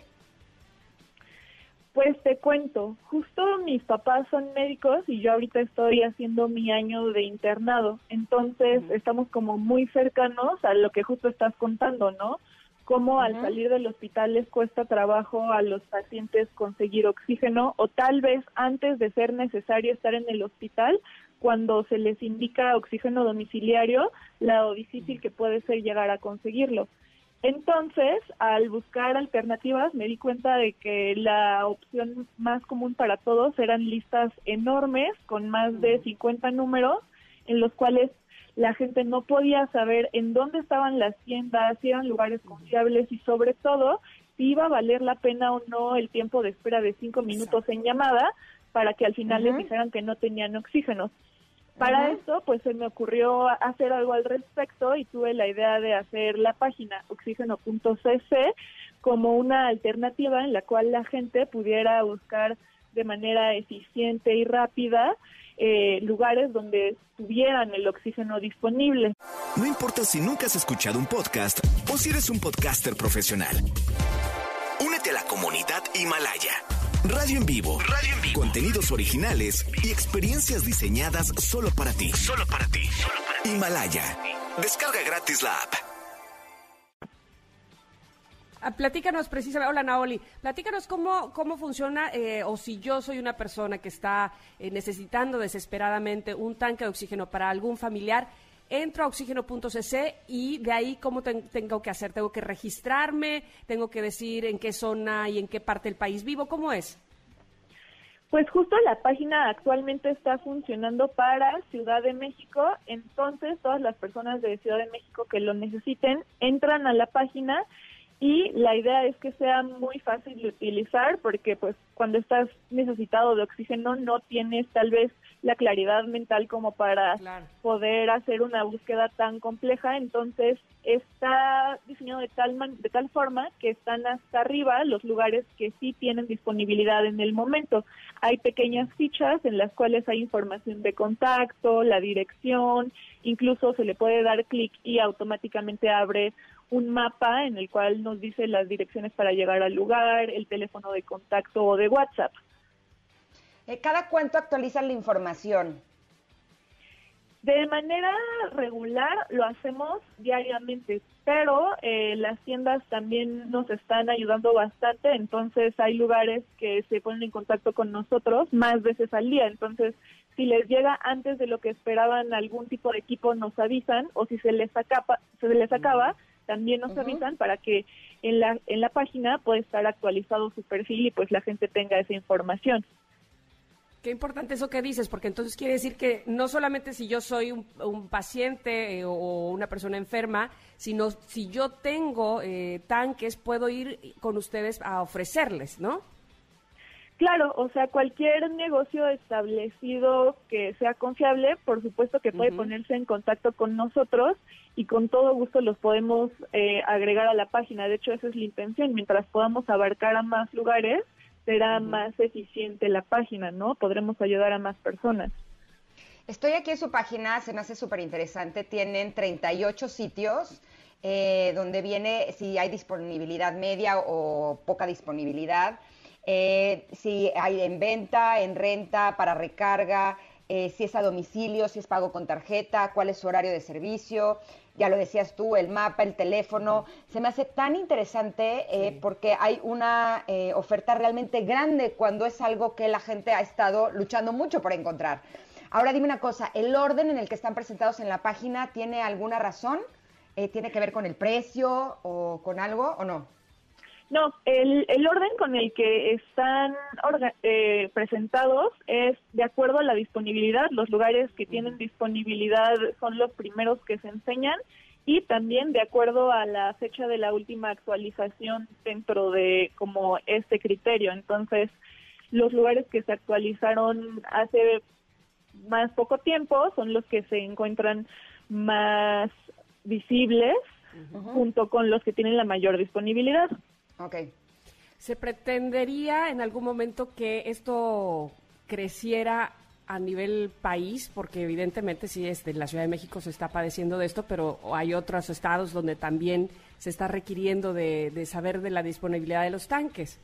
Pues te cuento, justo mis papás son médicos y yo ahorita estoy haciendo mi año de internado, entonces estamos como muy cercanos a lo que justo estás contando, ¿no? Cómo al salir del hospital les cuesta trabajo a los pacientes conseguir oxígeno o tal vez antes de ser necesario estar en el hospital, cuando se les indica oxígeno domiciliario, lo difícil que puede ser llegar a conseguirlo. Entonces, al buscar alternativas, me di cuenta de que la opción más común para todos eran listas enormes con más de 50 números en los cuales la gente no podía saber en dónde estaban las tiendas, si eran lugares confiables y sobre todo si iba a valer la pena o no el tiempo de espera de cinco minutos en llamada para que al final les dijeran que no tenían oxígeno. Para Ujú. esto, pues se me ocurrió hacer algo al respecto y tuve la idea de hacer la página oxígeno.cc como una alternativa en la cual la gente pudiera buscar de manera eficiente y rápida eh, lugares donde tuvieran el oxígeno disponible. No importa si nunca has escuchado un podcast o si eres un podcaster profesional. Únete a la comunidad Himalaya. Radio en vivo. Radio en vivo. Contenidos originales y experiencias diseñadas solo para ti. Solo para ti. Himalaya. Descarga gratis la app. Ah, Platícanos precisamente, hola Naoli, platícanos cómo, cómo funciona eh, o si yo soy una persona que está eh, necesitando desesperadamente un tanque de oxígeno para algún familiar, entro a oxígeno.cc y de ahí cómo ten- tengo que hacer, tengo que registrarme, tengo que decir en qué zona y en qué parte del país vivo, ¿cómo es? Pues justo la página actualmente está funcionando para Ciudad de México, entonces todas las personas de Ciudad de México que lo necesiten entran a la página y la idea es que sea muy fácil de utilizar porque pues cuando estás necesitado de oxígeno no tienes tal vez la claridad mental como para Claro. poder hacer una búsqueda tan compleja, entonces está diseñado de tal man- de tal forma que están hasta arriba los lugares que sí tienen disponibilidad en el momento. Hay pequeñas fichas en las cuales hay información de contacto, la dirección, incluso se le puede dar clic y automáticamente abre un mapa en el cual nos dice las direcciones para llegar al lugar, el teléfono de contacto o de WhatsApp. Eh, ¿Cada cuánto actualizan la información? De manera regular lo hacemos diariamente, pero eh, las tiendas también nos están ayudando bastante, entonces hay lugares que se ponen en contacto con nosotros más veces al día, entonces si les llega antes de lo que esperaban algún tipo de equipo nos avisan o si se les acaba, se les acaba también nos Ujú. avisan para que en la en la página pueda estar actualizado su perfil y pues la gente tenga esa información. Qué importante eso que dices, porque entonces quiere decir que no solamente si yo soy un, un paciente eh, o una persona enferma, sino si yo tengo eh, tanques, puedo ir con ustedes a ofrecerles, ¿no? Claro, o sea, cualquier negocio establecido que sea confiable, por supuesto que puede ponerse en contacto con nosotros y con todo gusto los podemos eh, agregar a la página. De hecho, esa es la intención. Mientras podamos abarcar a más lugares, será más eficiente la página, ¿no? Podremos ayudar a más personas. Estoy aquí en su página, se me hace súper interesante. Tienen 38 sitios eh, donde viene si hay disponibilidad media o poca disponibilidad, eh, si hay en venta, en renta, para recarga. eh, si es a domicilio, si es pago con tarjeta, cuál es su horario de servicio, ya lo decías tú, el mapa, el teléfono. Se me hace tan interesante eh, porque hay una eh, oferta realmente grande cuando es algo que la gente ha estado luchando mucho por encontrar. Ahora dime una cosa, ¿el orden en el que están presentados en la página tiene alguna razón? ¿Tiene que ver con el precio o con algo o no? No, el, el orden con el que están orga- eh, presentados es de acuerdo a la disponibilidad. Los lugares que tienen disponibilidad son los primeros que se enseñan y también de acuerdo a la fecha de la última actualización dentro de como este criterio. Entonces, los lugares que se actualizaron hace más poco tiempo son los que se encuentran más visibles junto con los que tienen la mayor disponibilidad. Ok. ¿Se pretendería en algún momento que esto creciera a nivel país? Porque evidentemente sí, este, la Ciudad de México se está padeciendo de esto, pero hay otros estados donde también se está requiriendo de, de saber de la disponibilidad de los tanques.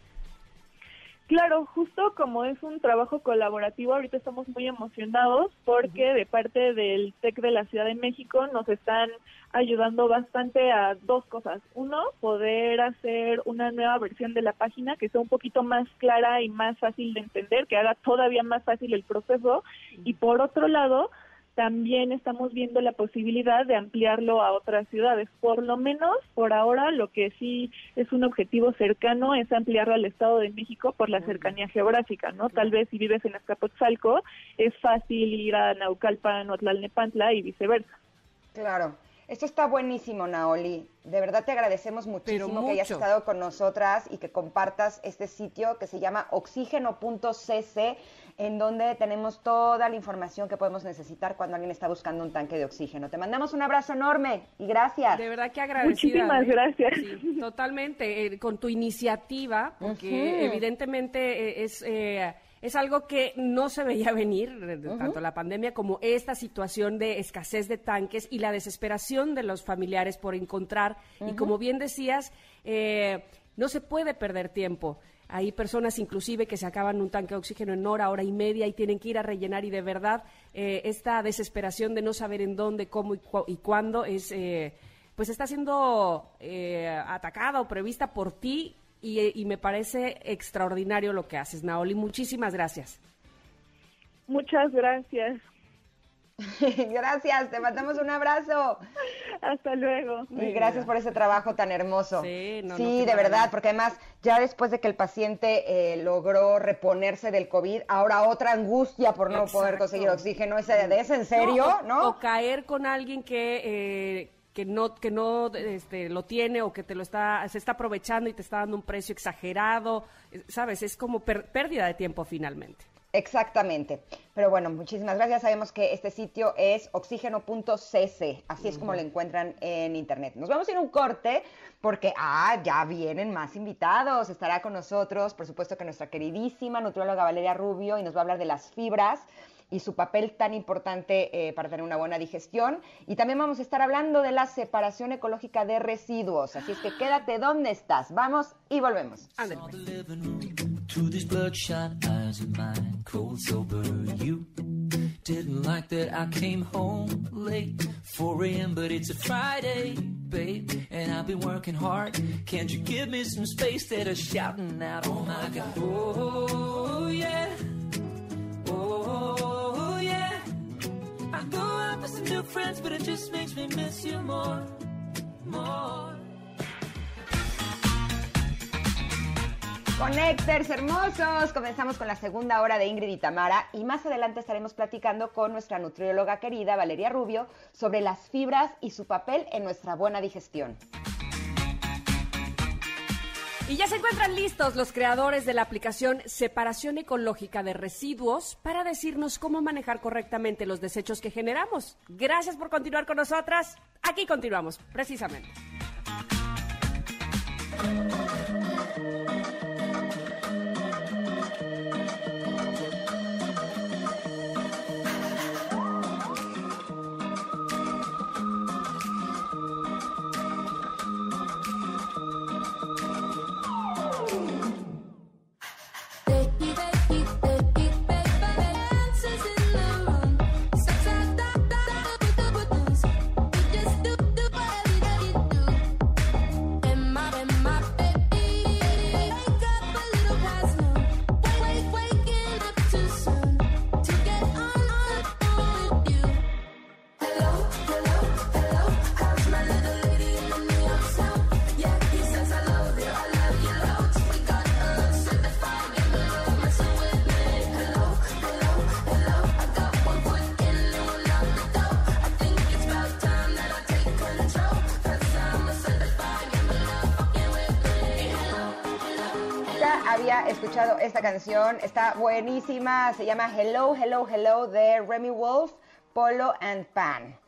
Claro, justo como es un trabajo colaborativo, ahorita estamos muy emocionados porque de parte del TEC de la Ciudad de México nos están ayudando bastante a dos cosas. Uno, poder hacer una nueva versión de la página que sea un poquito más clara y más fácil de entender, que haga todavía más fácil el proceso. Y por otro lado, también estamos viendo la posibilidad de ampliarlo a otras ciudades. Por lo menos, por ahora, lo que sí es un objetivo cercano es ampliarlo al Estado de México por la cercanía geográfica, ¿no? Tal vez si vives en Azcapotzalco, es fácil ir a Naucalpan o Tlalnepantla y viceversa. Claro. Esto está buenísimo, Naoli. De verdad te agradecemos muchísimo que hayas estado con nosotras y que compartas este sitio que se llama oxígeno.cc, en donde tenemos toda la información que podemos necesitar cuando alguien está buscando un tanque de oxígeno. Te mandamos un abrazo enorme y gracias. De verdad que agradecida. Muchísimas ¿eh? gracias. Sí, totalmente, eh, con tu iniciativa, porque evidentemente eh, es, eh, es algo que no se veía venir, tanto la pandemia como esta situación de escasez de tanques y la desesperación de los familiares por encontrar. Y como bien decías, eh, no se puede perder tiempo. Hay personas inclusive que se acaban un tanque de oxígeno en hora, hora y media y tienen que ir a rellenar y de verdad eh, esta desesperación de no saber en dónde, cómo y, cu- y cuándo es... eh, pues está siendo eh, atacada o prevista por ti y, eh, y me parece extraordinario lo que haces, Naoli. Muchísimas gracias. Muchas gracias. gracias, te mandamos un abrazo. Hasta luego. Y gracias por ese trabajo tan hermoso. Sí, no, Sí, de verdad, porque además ya después de que el paciente eh, logró reponerse del COVID, ahora otra angustia por no poder conseguir oxígeno. ¿Es de es en serio? o, ¿No? o caer con alguien que eh, que no que no este, lo tiene o que te lo está se está aprovechando y te está dando un precio exagerado, eh, sabes, es como per- pérdida de tiempo finalmente. Exactamente. Pero bueno, muchísimas gracias. Sabemos que este sitio es oxígeno.cc. Así es como lo encuentran en internet. Nos vamos a ir a un corte porque, ah, ya vienen más invitados. Estará con nosotros, por supuesto, que nuestra queridísima nutrióloga Valeria Rubio y nos va a hablar de las fibras y su papel tan importante eh, para tener una buena digestión. Y también vamos a estar hablando de la separación ecológica de residuos. Así es que quédate donde estás. Vamos y volvemos. Ándale, pues. To these bloodshot eyes of mine, cold sober. You didn't like that I came home late, 4 a.m., but it's a Friday, babe, and I've been working hard. Can't you give me some space that are shouting out, oh my god, oh yeah, oh yeah. I go out with some new friends, but it just makes me miss you more, more. Connectors hermosos, comenzamos con la segunda hora de Ingrid y Tamara y más adelante estaremos platicando con nuestra nutrióloga querida Valeria Rubio sobre las fibras y su papel en nuestra buena digestión. Y ya se encuentran listos los creadores de la aplicación Separación Ecológica de Residuos para decirnos cómo manejar correctamente los desechos que generamos. Gracias por continuar con nosotras. Aquí continuamos, precisamente. Canción. Está buenísima. Se llama Hello, Hello, Hello de Remy Wolf, Polo and Pan.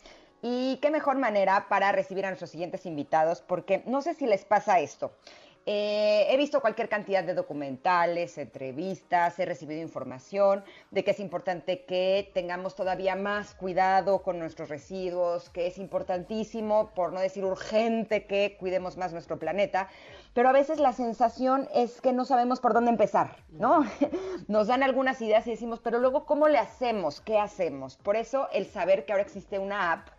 Y qué mejor manera para recibir a nuestros siguientes invitados, porque no sé si les pasa esto. Eh, he visto cualquier cantidad de documentales, entrevistas, he recibido información de que es importante que tengamos todavía más cuidado con nuestros residuos, que es importantísimo, por no decir urgente, que cuidemos más nuestro planeta. Pero a veces la sensación es que no sabemos por dónde empezar, ¿no? Nos dan algunas ideas y decimos, pero luego, ¿cómo le hacemos? ¿Qué hacemos? Por eso el saber que ahora existe una app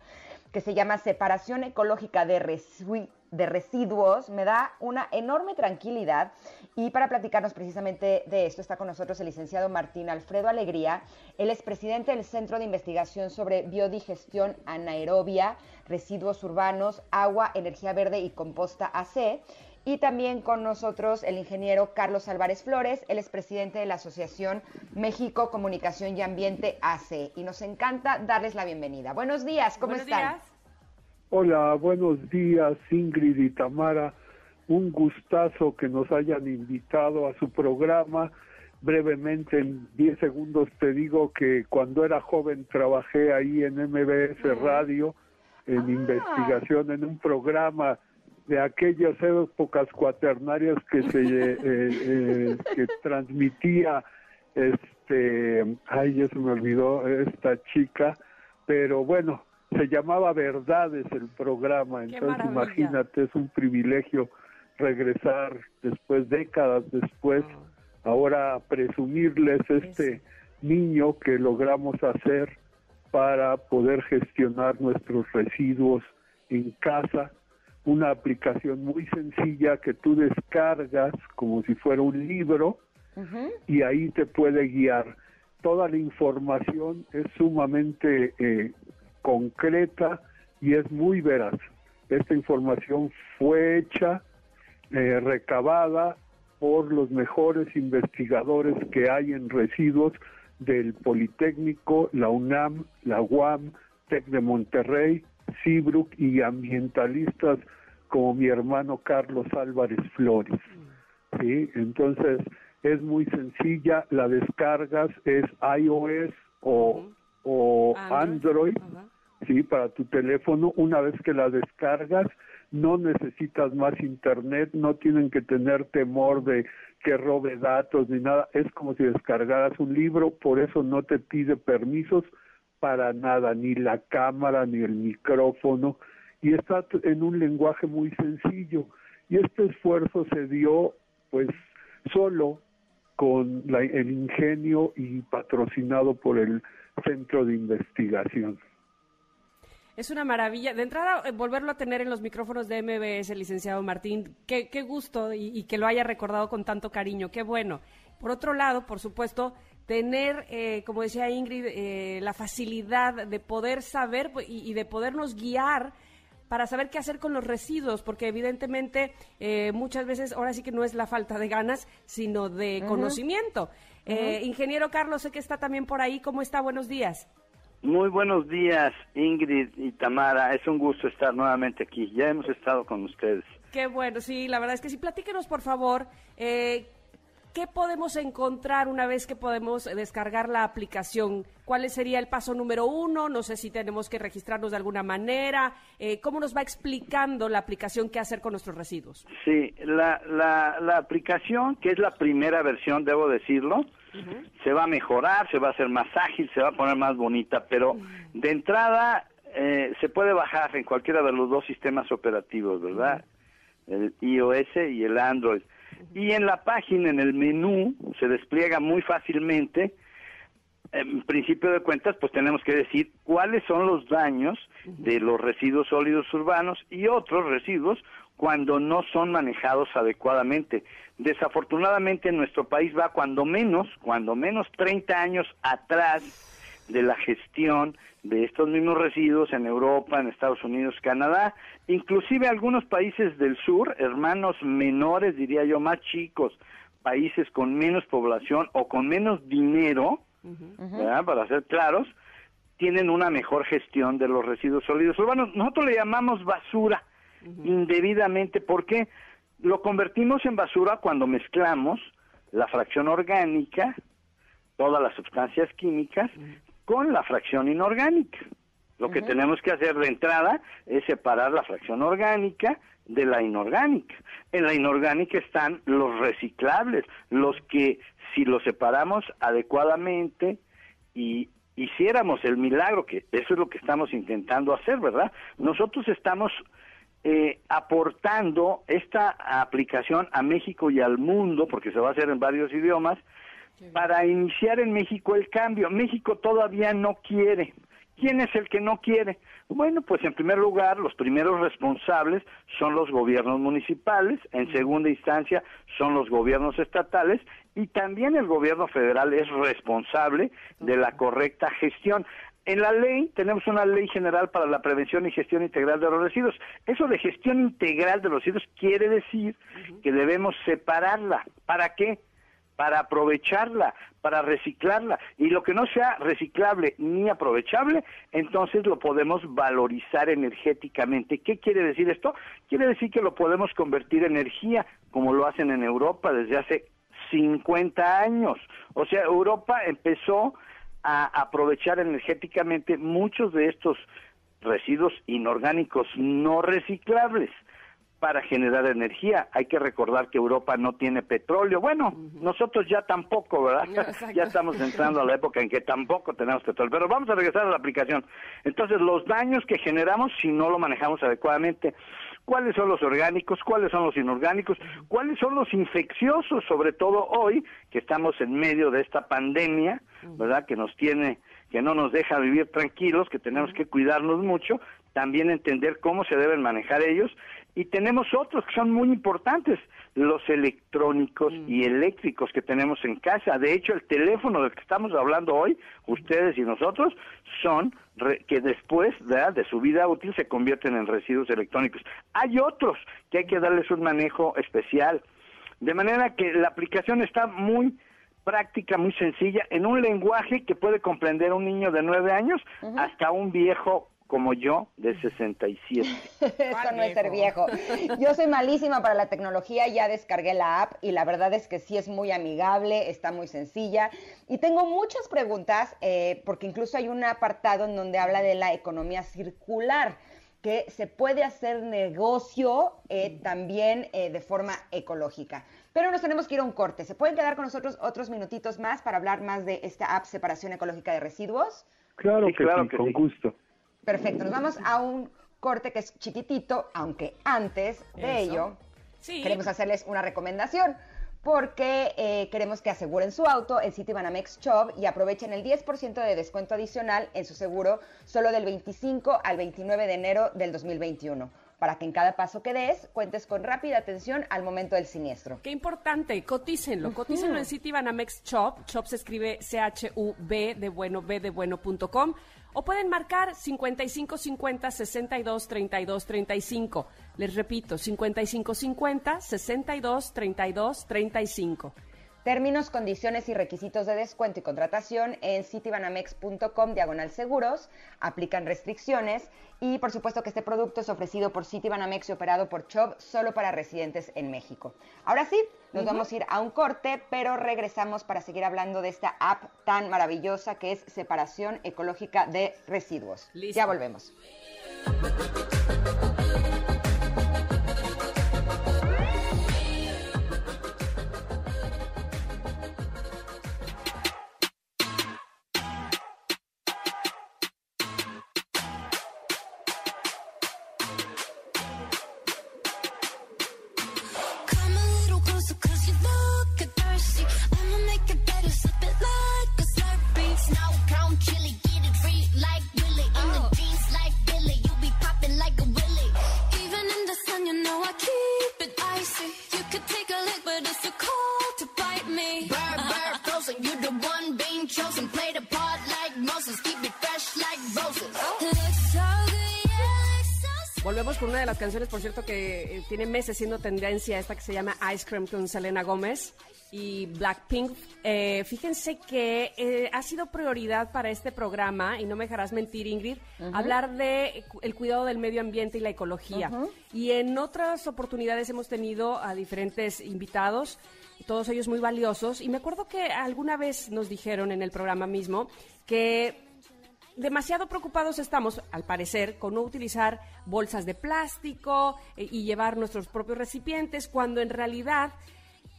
que se llama Separación Ecológica de, Resui- de Residuos, me da una enorme tranquilidad. Y para platicarnos precisamente de esto está con nosotros el licenciado Martín Alfredo Alegría. Él es presidente del Centro de Investigación sobre Biodigestión Anaerobia, Residuos Urbanos, Agua, Energía Verde y Composta AC. Y también con nosotros el ingeniero Carlos Álvarez Flores, él es presidente de la Asociación México Comunicación y Ambiente AC. Y nos encanta darles la bienvenida. Buenos días, ¿cómo Buenos están? días. Hola, buenos días Ingrid y Tamara. Un gustazo que nos hayan invitado a su programa. Brevemente, en 10 segundos, te digo que cuando era joven trabajé ahí en MBS Radio, en Ah. investigación, en un programa de aquellas épocas cuaternarias que se eh, eh, que transmitía este ay ya se me olvidó esta chica pero bueno se llamaba verdades el programa entonces imagínate es un privilegio regresar después décadas después ahora presumirles este niño que logramos hacer para poder gestionar nuestros residuos en casa. Una aplicación muy sencilla que tú descargas como si fuera un libro y ahí te puede guiar. Toda la información es sumamente eh, concreta y es muy veraz. Esta información fue hecha, eh, recabada por los mejores investigadores que hay en residuos del Politécnico, la UNAM, la UAM, TEC de Monterrey, CIBRUC y ambientalistas como mi hermano Carlos Álvarez Flores. ¿sí? Entonces es muy sencilla, la descargas es iOS o, o Android. Sí, para tu teléfono. Una vez que la descargas, no necesitas más internet, no tienen que tener temor de que robe datos ni nada. Es como si descargaras un libro, por eso no te pide permisos para nada, ni la cámara, ni el micrófono, y está en un lenguaje muy sencillo. Y este esfuerzo se dio, pues, solo con la- el ingenio y patrocinado por el Centro de Investigación. Es una maravilla. De entrada, eh, volverlo a tener en los micrófonos de MBS, licenciado Martín. Qué, qué gusto y, y que lo haya recordado con tanto cariño. Qué bueno. Por otro lado, por supuesto, tener, eh, como decía Ingrid, eh, la facilidad de poder saber y, y de podernos guiar para saber qué hacer con los residuos, porque evidentemente eh, muchas veces ahora sí que no es la falta de ganas, sino de conocimiento. Eh, ingeniero Carlos, sé que está también por ahí. ¿Cómo está? Buenos días. Muy buenos días, Ingrid y Tamara. Es un gusto estar nuevamente aquí. Ya hemos estado con ustedes. Qué bueno, sí, la verdad es que sí. Platíquenos, por favor, eh, ¿qué podemos encontrar una vez que podemos descargar la aplicación? ¿Cuál sería el paso número uno? No sé si tenemos que registrarnos de alguna manera. Eh, ¿Cómo nos va explicando la aplicación qué hacer con nuestros residuos? Sí, la, la, la aplicación, que es la primera versión, debo decirlo, se va a mejorar, se va a hacer más ágil, se va a poner más bonita, pero de entrada eh, se puede bajar en cualquiera de los dos sistemas operativos, ¿verdad? El iOS y el Android. Y en la página, en el menú, se despliega muy fácilmente. En principio de cuentas, pues tenemos que decir cuáles son los daños de los residuos sólidos urbanos y otros residuos cuando no son manejados adecuadamente. Desafortunadamente en nuestro país va cuando menos, cuando menos 30 años atrás de la gestión de estos mismos residuos en Europa, en Estados Unidos, Canadá, inclusive algunos países del sur, hermanos menores, diría yo, más chicos, países con menos población o con menos dinero, ¿verdad? para ser claros, tienen una mejor gestión de los residuos sólidos urbanos. Nosotros le llamamos basura indebidamente porque lo convertimos en basura cuando mezclamos la fracción orgánica, todas las sustancias químicas, con la fracción inorgánica. Lo que tenemos que hacer de entrada es separar la fracción orgánica de la inorgánica. En la inorgánica están los reciclables, los que si los separamos adecuadamente y hiciéramos el milagro, que eso es lo que estamos intentando hacer, ¿verdad? Nosotros estamos eh, aportando esta aplicación a México y al mundo, porque se va a hacer en varios idiomas, para iniciar en México el cambio. México todavía no quiere. ¿Quién es el que no quiere? Bueno, pues en primer lugar, los primeros responsables son los gobiernos municipales, en segunda instancia son los gobiernos estatales y también el gobierno federal es responsable de la correcta gestión. En la ley tenemos una ley general para la prevención y gestión integral de los residuos. Eso de gestión integral de los residuos quiere decir que debemos separarla. ¿Para qué? para aprovecharla, para reciclarla. Y lo que no sea reciclable ni aprovechable, entonces lo podemos valorizar energéticamente. ¿Qué quiere decir esto? Quiere decir que lo podemos convertir en energía, como lo hacen en Europa desde hace 50 años. O sea, Europa empezó a aprovechar energéticamente muchos de estos residuos inorgánicos no reciclables para generar energía. Hay que recordar que Europa no tiene petróleo. Bueno, nosotros ya tampoco, ¿verdad? ya estamos entrando a la época en que tampoco tenemos petróleo. Pero vamos a regresar a la aplicación. Entonces, los daños que generamos si no lo manejamos adecuadamente. ¿Cuáles son los orgánicos? ¿Cuáles son los inorgánicos? ¿Cuáles son los infecciosos? Sobre todo hoy, que estamos en medio de esta pandemia, ¿verdad? Que nos tiene que no nos deja vivir tranquilos, que tenemos que cuidarnos mucho, también entender cómo se deben manejar ellos y tenemos otros que son muy importantes, los electrónicos y eléctricos que tenemos en casa. De hecho, el teléfono del que estamos hablando hoy, ustedes y nosotros, son re- que después ¿verdad? de su vida útil se convierten en residuos electrónicos. Hay otros que hay que darles un manejo especial. De manera que la aplicación está muy práctica, muy sencilla, en un lenguaje que puede comprender un niño de nueve años hasta un viejo como yo de 67. Eso no es ser viejo. Yo soy malísima para la tecnología, ya descargué la app y la verdad es que sí es muy amigable, está muy sencilla. Y tengo muchas preguntas, eh, porque incluso hay un apartado en donde habla de la economía circular, que se puede hacer negocio eh, también eh, de forma ecológica. Pero nos tenemos que ir a un corte. ¿Se pueden quedar con nosotros otros minutitos más para hablar más de esta app Separación Ecológica de Residuos? Claro Sí, que claro sí, que con sí. gusto. Perfecto, nos vamos a un corte que es chiquitito, aunque antes de Eso. ello Sí. queremos hacerles una recomendación porque eh, queremos que aseguren su auto en Citibanamex Shop y aprovechen el 10% de descuento adicional en su seguro solo del 25 al 29 de enero del 2021 para que en cada paso que des cuentes con rápida atención al momento del siniestro. Qué importante, cotícenlo, cotícenlo en Citibanamex Shop, Shop se escribe C-H-U-B de bueno, B de bueno.com, o pueden marcar 5550 62 32 35. Les repito, 5550 62 32 35. Términos, condiciones y requisitos de descuento y contratación en citibanamex.com diagonal seguros, aplican restricciones y por supuesto que este producto es ofrecido por Citibanamex y operado por Chubb solo para residentes en México. Ahora sí, nos vamos a ir a un corte, pero regresamos para seguir hablando de esta app tan maravillosa que es Separación Ecológica de Residuos. Listo. Ya volvemos. Las canciones, por cierto, que eh, tiene meses siendo tendencia, esta que se llama Ice Cream con Selena Gómez y Blackpink. Eh, fíjense que eh, ha sido prioridad para este programa, y no me dejarás mentir, Ingrid, hablar de el cuidado del medio ambiente y la ecología. Y en otras oportunidades hemos tenido a diferentes invitados todos ellos muy valiosos. Y me acuerdo que alguna vez nos dijeron en el programa mismo que demasiado preocupados estamos, al parecer, con no utilizar bolsas de plástico eh, y llevar nuestros propios recipientes, cuando en realidad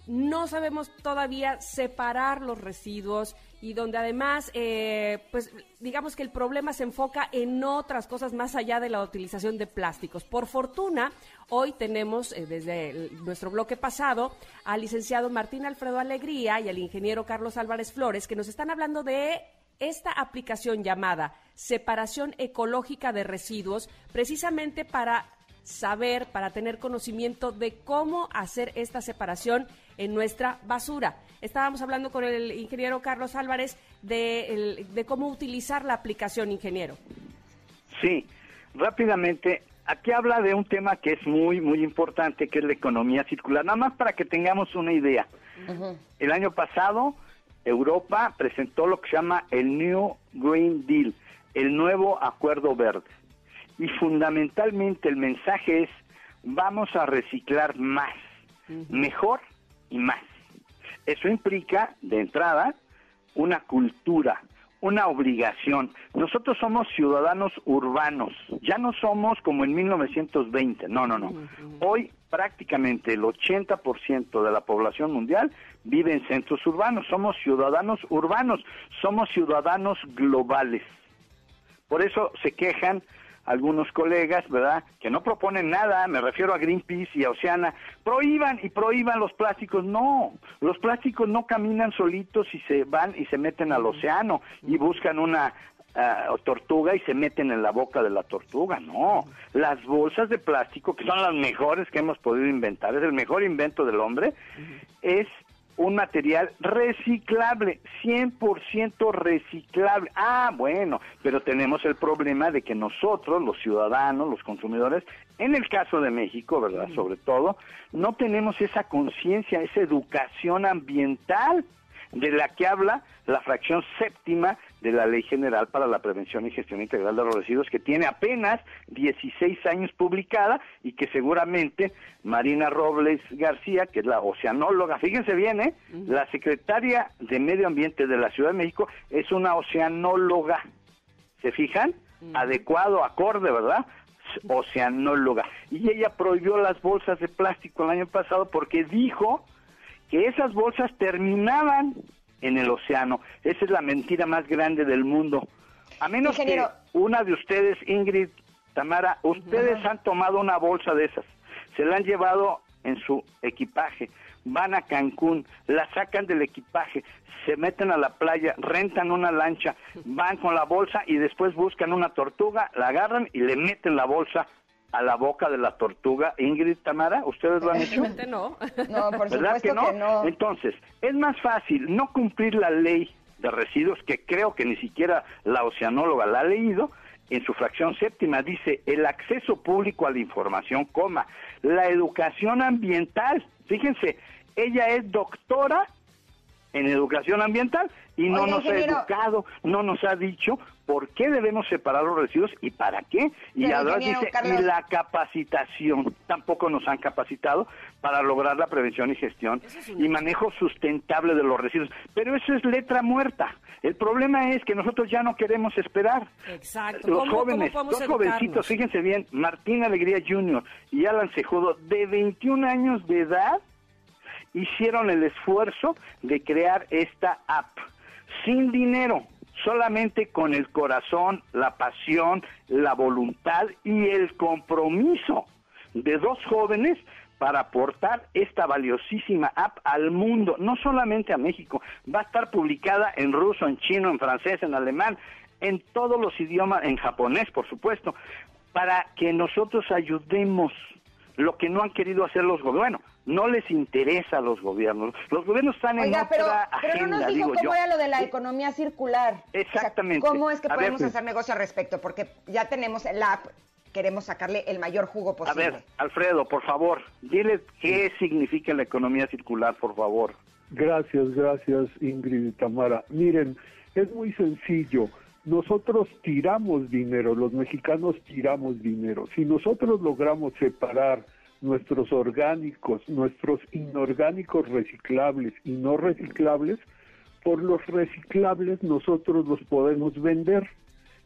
no sabemos todavía separar los residuos y donde además, eh, pues digamos que el problema se enfoca en otras cosas más allá de la utilización de plásticos. Por fortuna, hoy tenemos eh, desde nuestro bloque pasado al licenciado Martín Alfredo Alegría y al ingeniero Carlos Álvarez Flores que nos están hablando de esta aplicación llamada separación ecológica de residuos, precisamente para saber, para tener conocimiento de cómo hacer esta separación en nuestra basura. Estábamos hablando con el ingeniero Carlos Álvarez de, el- de cómo utilizar la aplicación, ingeniero. Sí, rápidamente, aquí habla de un tema que es muy, muy importante, que es la economía circular. Nada más para que tengamos una idea. El año pasado, Europa presentó lo que se llama el New Green Deal, el nuevo acuerdo verde. Y fundamentalmente el mensaje es, vamos a reciclar más, mejor y más. Eso implica, de entrada, una cultura, una obligación. Nosotros somos ciudadanos urbanos, ya no somos como en 1920, no, no, no. Hoy prácticamente el 80% de la población mundial vive en centros urbanos, somos ciudadanos urbanos, somos ciudadanos globales. Por eso se quejan algunos colegas, ¿verdad? Que no proponen nada, me refiero a Greenpeace y a Oceana, prohíban y prohíban los plásticos. No, los plásticos no caminan solitos y se van y se meten al océano y buscan una ah, tortuga y se meten en la boca de la tortuga. No, las bolsas de plástico, que son las mejores que hemos podido inventar, es el mejor invento del hombre, es un material reciclable, 100% reciclable. Ah, bueno, pero tenemos el problema de que nosotros, los ciudadanos, los consumidores, en el caso de México, ¿verdad? Sobre todo, no tenemos esa conciencia, esa educación ambiental de la que habla la fracción séptima de la Ley General para la Prevención y Gestión Integral de los Residuos, que tiene apenas 16 años publicada y que seguramente Marina Robles García, que es la oceanóloga, fíjense bien, ¿eh? la secretaria de Medio Ambiente de la Ciudad de México es una oceanóloga. ¿Se fijan? Adecuado, acorde, ¿verdad? Oceanóloga. Y ella prohibió las bolsas de plástico el año pasado porque dijo que esas bolsas terminaban en el océano. Esa es la mentira más grande del mundo. A menos Ingeniero. que una de ustedes, Ingrid, Tamara, ustedes han tomado una bolsa de esas, se la han llevado en su equipaje, van a Cancún, la sacan del equipaje, se meten a la playa, rentan una lancha, van con la bolsa y después buscan una tortuga, la agarran y le meten la bolsa a la boca de la tortuga. Ingrid, Tamara, ¿ustedes lo han hecho? No. No, por ¿Verdad supuesto que no? que no. Entonces, es más fácil no cumplir la ley de residuos, que creo que ni siquiera la oceanóloga la ha leído, en su fracción séptima dice el acceso público a la información, coma, la educación ambiental. Fíjense, ella es doctora en educación ambiental y no nos ha educado, no nos ha dicho por qué debemos separar los residuos y para qué. Y Pero, además dice, Carlos- y la capacitación, tampoco nos han capacitado para lograr la prevención y gestión y manejo sustentable de los residuos. Pero eso es letra muerta. El problema es que nosotros ya no queremos esperar. Exacto. Los ¿Cómo- cómo jóvenes, educarnos? jovencitos, fíjense bien, Martín Alegría Jr. y Alan Cejudo, de 21 años de edad, hicieron el esfuerzo de crear esta app sin dinero, solamente con el corazón, la pasión, la voluntad y el compromiso de dos jóvenes para aportar esta valiosísima app al mundo, no solamente a México, va a estar publicada en ruso, en chino, en francés, en alemán, en todos los idiomas, en japonés, por supuesto, para que nosotros ayudemos lo que no han querido hacer los gobiernos. No les interesa a los gobiernos. Los gobiernos están en Oiga, pero, otra pero no agenda, nos dijo digo cómo yo. era lo de la Sí. economía circular. O sea, Exactamente. ¿Cómo es que A podemos hacer negocio al respecto? Porque ya tenemos el app, queremos sacarle el mayor jugo A posible. ver, Alfredo, por favor, dile qué significa la economía circular, por favor. Gracias, gracias Ingrid y Tamara. Miren, es muy sencillo. Nosotros tiramos dinero, los mexicanos tiramos dinero. Si nosotros logramos separar nuestros orgánicos, nuestros inorgánicos reciclables y no reciclables, por los reciclables nosotros los podemos vender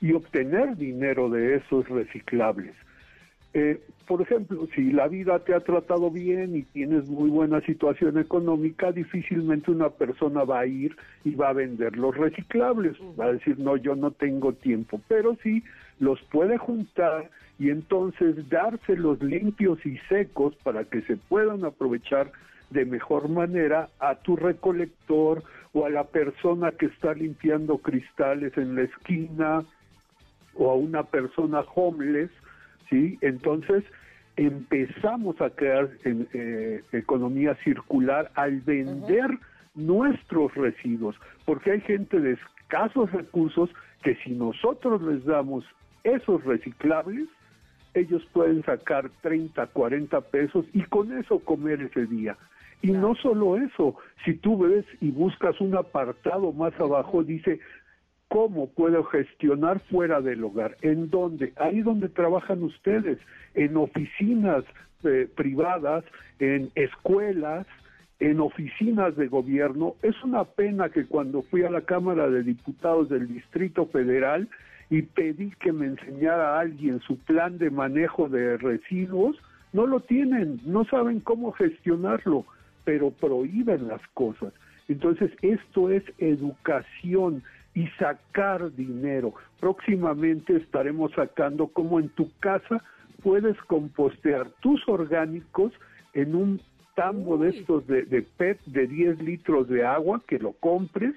y obtener dinero de esos reciclables. Eh, por ejemplo, si la vida te ha tratado bien y tienes muy buena situación económica, difícilmente una persona va a ir y va a vender los reciclables. Va a decir, no, yo no tengo tiempo, pero sí los puede juntar y entonces dárselos limpios y secos para que se puedan aprovechar de mejor manera a tu recolector o a la persona que está limpiando cristales en la esquina o a una persona homeless, ¿sí? Entonces empezamos a crear en, eh, economía circular al vender nuestros residuos, porque hay gente de escasos recursos que si nosotros les damos esos reciclables, ellos pueden sacar 30, 40 pesos y con eso comer ese día. Y no solo eso, si tú ves y buscas un apartado más abajo, dice, ¿cómo puedo gestionar fuera del hogar? ¿En dónde? Ahí donde trabajan ustedes, en oficinas eh, privadas, en escuelas, en oficinas de gobierno. Es una pena que cuando fui a la Cámara de Diputados del Distrito Federal y pedí que me enseñara a alguien su plan de manejo de residuos, no lo tienen, no saben cómo gestionarlo, pero prohíben las cosas. Entonces, esto es educación y sacar dinero. Próximamente estaremos sacando cómo en tu casa puedes compostear tus orgánicos en un tambo de estos de, de PET de 10 litros de agua, que lo compres,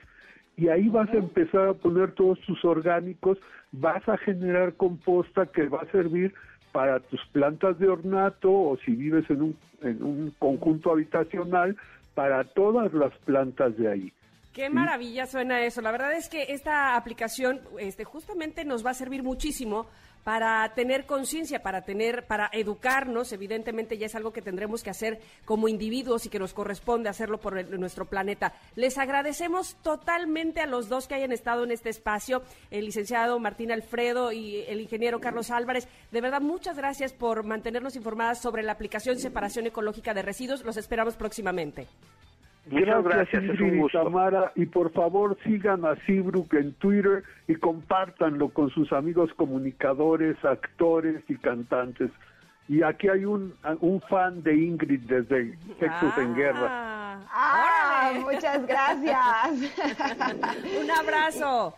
y ahí vas a empezar a poner todos tus orgánicos, vas a generar composta que va a servir para tus plantas de ornato o si vives en un, en un conjunto habitacional, para todas las plantas de ahí. Qué maravilla suena eso. La verdad es que esta aplicación este, justamente nos va a servir muchísimo para tener conciencia, para tener, para educarnos. Evidentemente ya es algo que tendremos que hacer como individuos y que nos corresponde hacerlo por el- nuestro planeta. Les agradecemos totalmente a los dos que hayan estado en este espacio, el licenciado Martín Alfredo y el ingeniero Carlos Álvarez. De verdad, muchas gracias por mantenernos informadas sobre la aplicación Separación Ecológica de Residuos. Los esperamos próximamente. Muchas gracias, es Ingrid un y gusto. Tamara, y por favor sigan a Seabrook en Twitter y compártanlo con sus amigos comunicadores, actores y cantantes. Y aquí hay un, un fan de Ingrid desde Sexos en Guerra. Ah, muchas gracias. Un abrazo.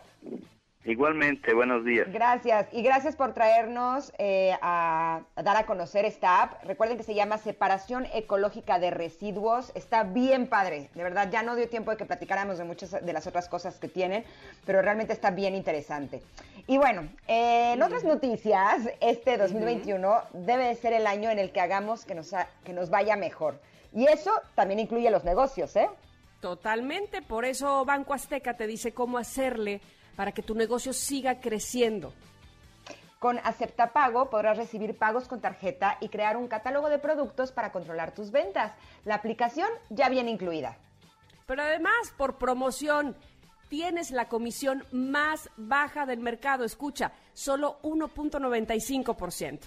Igualmente, buenos días. Gracias. Y gracias por traernos eh, a, a dar a conocer esta app. Recuerden que se llama Separación Ecológica de Residuos. Está bien padre. De verdad, ya no dio tiempo de que platicáramos de muchas de las otras cosas que tienen, pero realmente está bien interesante. Y bueno, eh, en otras noticias, este 2021 debe de ser el año en el que hagamos que nos, ha- que nos vaya mejor. Y eso también incluye los negocios, ¿eh? Totalmente, por eso Banco Azteca te dice cómo hacerle para que tu negocio siga creciendo. Con Aceptapago podrás recibir pagos con tarjeta y crear un catálogo de productos para controlar tus ventas. La aplicación ya viene incluida. Pero además, por promoción, tienes la comisión más baja del mercado. Escucha, solo 1.95%.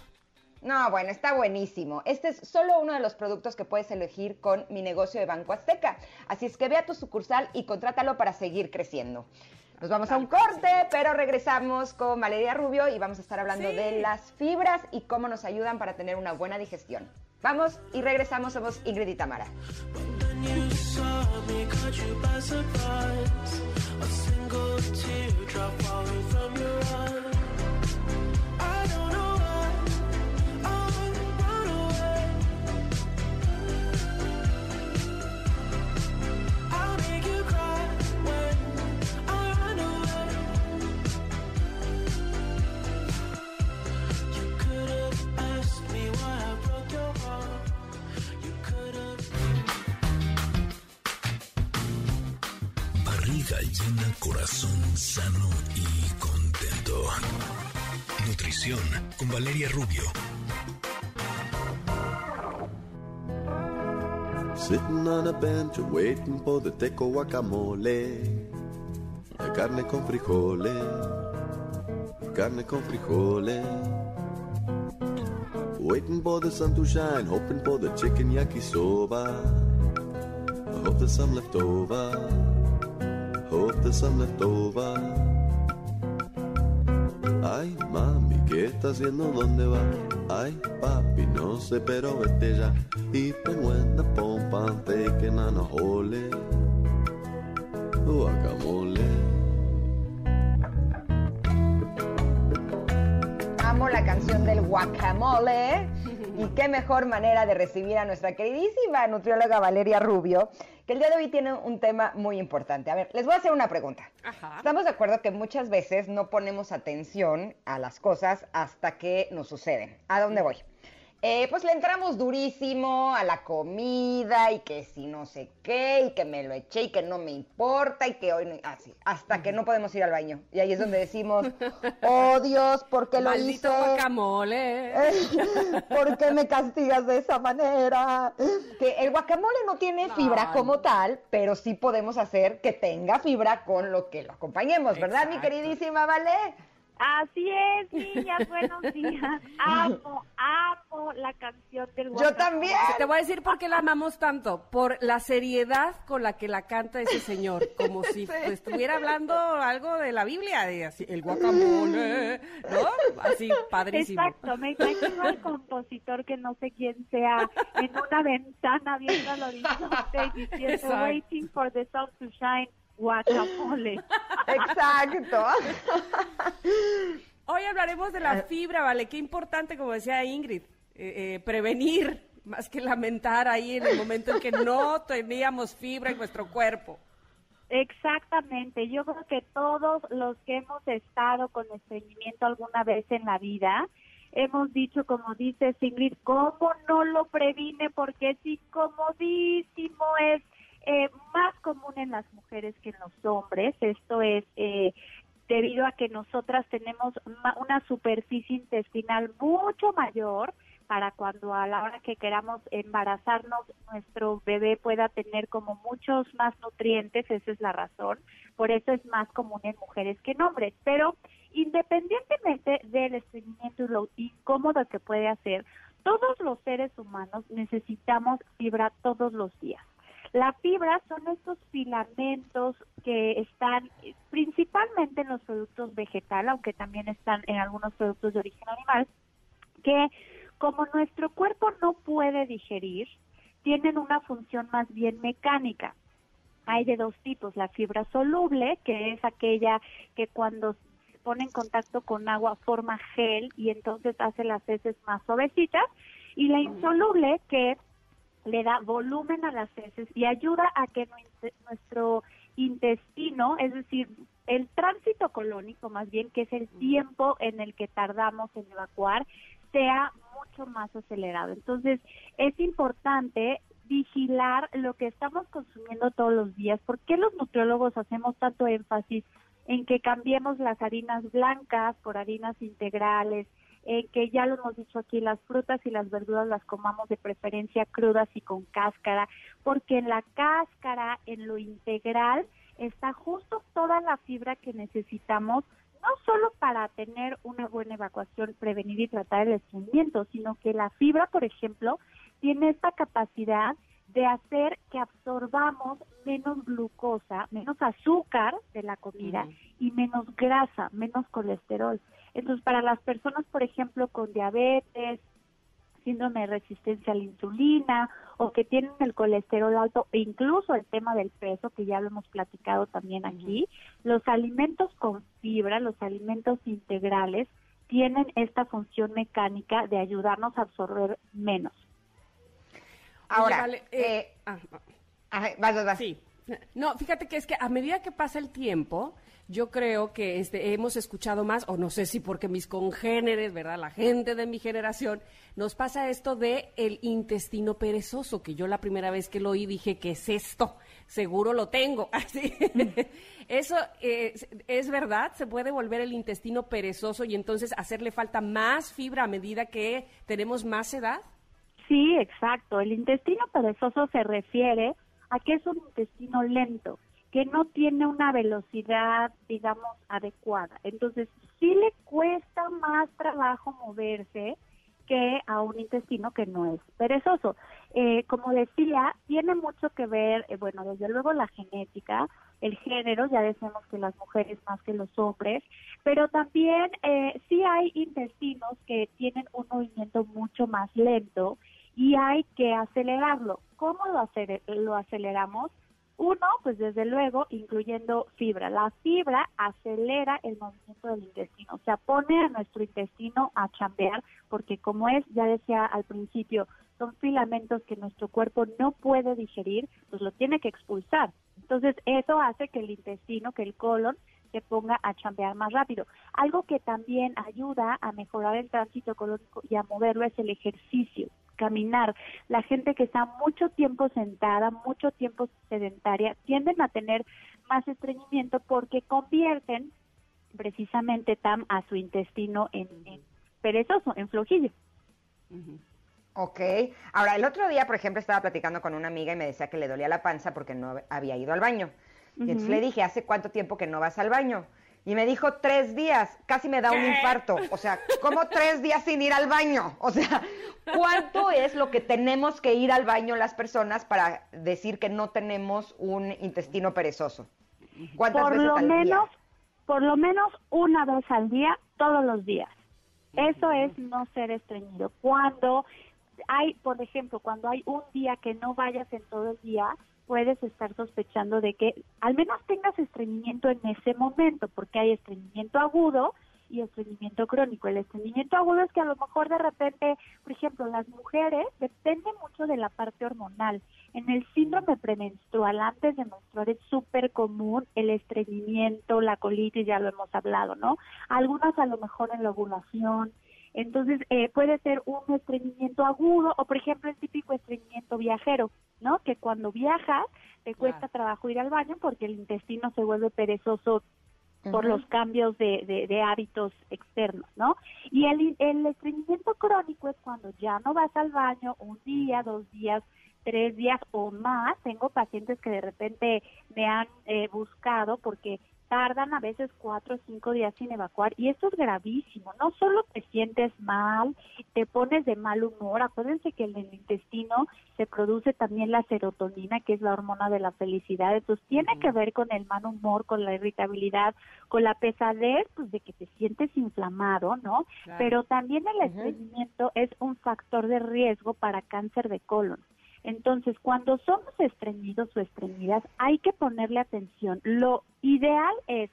No, bueno, está buenísimo. Este es solo uno de los productos que puedes elegir con mi negocio de Banco Azteca. Así es que ve a tu sucursal y contrátalo para seguir creciendo. Nos vamos a un corte, pero regresamos con Valeria Rubio y vamos a estar hablando Sí. de las fibras y cómo nos ayudan para tener una buena digestión. Vamos y regresamos, somos Ingrid y Tamara. Nutrición con Valeria Rubio. Sitting on a bench waiting for the teco guacamole. La carne con frijoles. Carne con frijoles. Waiting for the sun to shine, hoping for the chicken yakisoba. I hope there's some left over. Hope there's some left over. Haciendo? ¿Dónde va? Ay, papi, no sé, pero vete ya. Y when the pompa and taking on a hole. Guacamole. Amo la canción del guacamole. Y qué mejor manera de recibir a nuestra queridísima nutrióloga Valeria Rubio, que el día de hoy tiene un tema muy importante. A ver, les voy a hacer una pregunta. Estamos de acuerdo que muchas veces no ponemos atención a las cosas hasta que nos suceden. ¿A dónde voy? Eh, pues le entramos durísimo a la comida y que si no sé qué y que me lo eché y que no me importa y que hoy no, así, hasta que no podemos ir al baño. Y ahí es donde decimos, oh Dios, ¿por qué lo Maldito hice? guacamole. ¿Por qué me castigas de esa manera? Que el guacamole no tiene fibra No, como tal, pero sí podemos hacer que tenga fibra con lo que lo acompañemos, ¿verdad, mi queridísima Vale? Así es, niñas, buenos días. Amo, amo la canción del Yo guacamole. también. Te voy a decir por qué la amamos tanto. Por la seriedad con la que la canta ese señor. Como si estuviera hablando algo de la Biblia. de así, el guacamole. ¿No? Así, padrísimo. Exacto, me imagino al compositor que no sé quién sea en una ventana viendo al horizonte y diciendo Exacto. waiting for the sun to shine, guacamole. Exacto. Hoy hablaremos de la fibra, ¿vale? Qué importante, como decía Ingrid, eh, eh, prevenir más que lamentar ahí en el momento en que no teníamos fibra en nuestro cuerpo. Exactamente, yo creo que todos los que hemos estado con estreñimiento alguna vez en la vida, hemos dicho, como dice Ingrid, ¿cómo no lo previne? Porque es incomodísimo, es eh, más común en las mujeres que en los hombres. Esto es eh, debido a que nosotras tenemos una superficie intestinal mucho mayor para cuando a la hora que queramos embarazarnos nuestro bebé pueda tener como muchos más nutrientes, esa es la razón. Por eso es más común en mujeres que en hombres. Pero independientemente del estreñimiento y lo incómodo que puede hacer, todos los seres humanos necesitamos fibra todos los días. La fibra son estos filamentos que están eh, principalmente en los productos vegetales, aunque también están en algunos productos de origen animal, que como nuestro cuerpo no puede digerir, tienen una función más bien mecánica. Hay de dos tipos, la fibra soluble, que es aquella que cuando se pone en contacto con agua forma gel y entonces hace las heces más suavecitas, y la insoluble, que le da volumen a las heces y ayuda a que nues- nuestro intestino, es decir, el tránsito colónico más bien, que es el tiempo en el que tardamos en evacuar, sea mucho más acelerado. Entonces, es importante vigilar lo que estamos consumiendo todos los días. ¿Por qué los nutriólogos hacemos tanto énfasis en que cambiemos las harinas blancas por harinas integrales, eh, que ya lo hemos dicho aquí, las frutas y las verduras las comamos de preferencia crudas y con cáscara, porque en la cáscara, en lo integral, está justo toda la fibra que necesitamos, no solo para tener una buena evacuación, prevenir y tratar el estreñimiento, sino que la fibra, por ejemplo, tiene esta capacidad de hacer que absorbamos menos glucosa, menos azúcar de la comida y menos grasa, menos colesterol. Entonces, para las personas, por ejemplo, con diabetes, síndrome de resistencia a la insulina o que tienen el colesterol alto e incluso el tema del peso, que ya lo hemos platicado también aquí, los alimentos con fibra, los alimentos integrales, tienen esta función mecánica de ayudarnos a absorber menos. Ahora, Oye, vale, eh, ah, Ajá, vas, vas, vas. Sí. No, fíjate que es que a medida que pasa el tiempo, yo creo que este, hemos escuchado más, o no sé si porque mis congéneres, ¿verdad? La gente de mi generación, nos pasa esto de el intestino perezoso, que yo la primera vez que lo oí dije, ¿qué es esto? Seguro lo tengo. Así. Eso eh, es, es verdad, se puede volver el intestino perezoso y entonces hacerle falta más fibra a medida que tenemos más edad. Sí, exacto. El intestino perezoso se refiere a que es un intestino lento, que no tiene una velocidad, digamos, adecuada. Entonces, sí le cuesta más trabajo moverse que a un intestino que no es perezoso. Eh, como decía, tiene mucho que ver, eh, bueno, desde luego la genética, el género, ya decimos que las mujeres más que los hombres, pero también eh, sí hay intestinos que tienen un movimiento mucho más lento y hay que acelerarlo. ¿Cómo lo, acer- lo aceleramos? Uno, pues desde luego, incluyendo fibra. La fibra acelera el movimiento del intestino, o sea, pone a nuestro intestino a chambear, porque como es, ya decía al principio, son filamentos que nuestro cuerpo no puede digerir, pues lo tiene que expulsar. Entonces, eso hace que el intestino, que el colon, se ponga a chambear más rápido. Algo que también ayuda a mejorar el tránsito colónico y a moverlo es el ejercicio, caminar. La gente que está mucho tiempo sentada, mucho tiempo sedentaria, tienden a tener más estreñimiento porque convierten precisamente tam a su intestino en, en perezoso, en flojillo. Ok. Ahora, el otro día, por ejemplo, estaba platicando con una amiga y me decía que le dolía la panza porque no había ido al baño. Y entonces le dije, ¿hace cuánto tiempo que no vas al baño? Y me dijo, tres días. Casi me da un infarto. O sea, ¿cómo tres días sin ir al baño? O sea, ¿cuánto es lo que tenemos que ir al baño las personas para decir que no tenemos un intestino perezoso? ¿Cuántas por veces lo al día? menos, por lo menos una vez al día, todos los días. Eso es no ser estreñido. Cuando hay, por ejemplo, cuando hay un día que no vayas en todo el día, puedes estar sospechando de que al menos tengas estreñimiento en ese momento, porque hay estreñimiento agudo y estreñimiento crónico. El estreñimiento agudo es que a lo mejor de repente, por ejemplo, las mujeres depende mucho de la parte hormonal. En el síndrome premenstrual, antes de menstruar, es súper común el estreñimiento, la colitis, ya lo hemos hablado, ¿no? Algunas a lo mejor en la ovulación. Entonces, eh, puede ser un estreñimiento agudo o, por ejemplo, el típico estreñimiento viajero, ¿no? Que cuando viajas te cuesta trabajo ir al baño porque el intestino se vuelve perezoso por los cambios de, de- de hábitos externos, ¿no? Y el, el estreñimiento crónico es cuando ya no vas al baño un día, dos días, tres días o más. Tengo pacientes que de repente me han eh, buscado porque tardan a veces cuatro o cinco días sin evacuar y esto es gravísimo. No solo te sientes mal, te pones de mal humor. Acuérdense que en el intestino se produce también la serotonina, que es la hormona de la felicidad. Entonces tiene que ver con el mal humor, con la irritabilidad, con la pesadez, pues de que te sientes inflamado, ¿no? Claro. Pero también el estreñimiento es un factor de riesgo para cáncer de colon. Entonces, cuando somos estreñidos o estreñidas, hay que ponerle atención. Lo ideal es,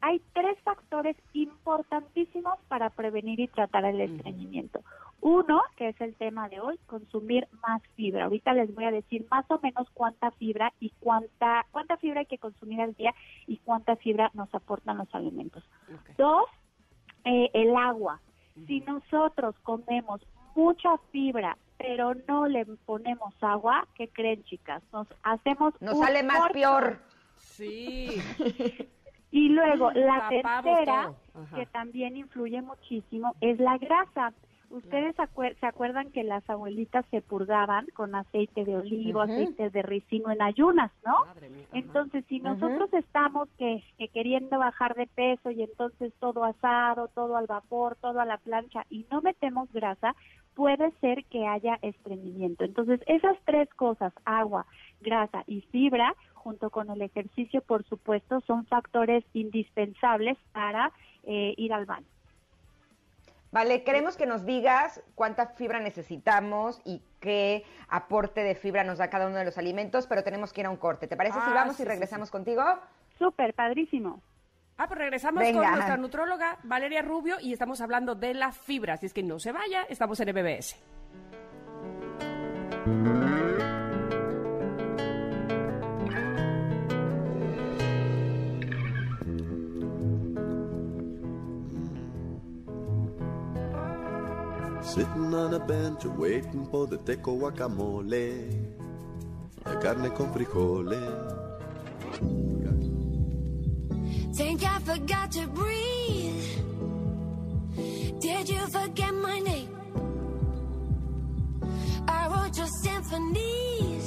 hay tres factores importantísimos para prevenir y tratar el estreñimiento. Uno, que es el tema de hoy, consumir más fibra. Ahorita les voy a decir más o menos cuánta fibra y cuánta cuánta fibra hay que consumir al día y cuánta fibra nos aportan los alimentos. Dos, eh, el agua. Si nosotros comemos mucha fibra, pero no le ponemos agua, ¿qué creen, chicas? Nos hacemos Nos un sale más corto. peor. Sí. Y luego la Tapamos tercera, que también influye muchísimo, es la grasa. Ustedes acuer- se acuerdan que las abuelitas se purgaban con aceite de olivo, aceite de ricino en ayunas, ¿no? mía. Entonces, si nosotros estamos que, que queriendo bajar de peso y entonces todo asado, todo al vapor, todo a la plancha y no metemos grasa, puede ser que haya estreñimiento. Entonces, esas tres cosas, agua, grasa y fibra, junto con el ejercicio, por supuesto, son factores indispensables para eh, ir al baño. Vale, queremos que nos digas cuánta fibra necesitamos y qué aporte de fibra nos da cada uno de los alimentos, pero tenemos que ir a un corte. ¿Te parece si Ah, vamos sí, y sí, regresamos contigo? Súper, padrísimo. Ah, pues regresamos Venga. con nuestra nutróloga Valeria Rubio y estamos hablando de la fibra. Así es que no se vaya, estamos en MBS. Sitting on a bench waiting for the teco guacamole. La carne con frijoles. Think I forgot to breathe. Did you forget my name? I wrote your symphonies.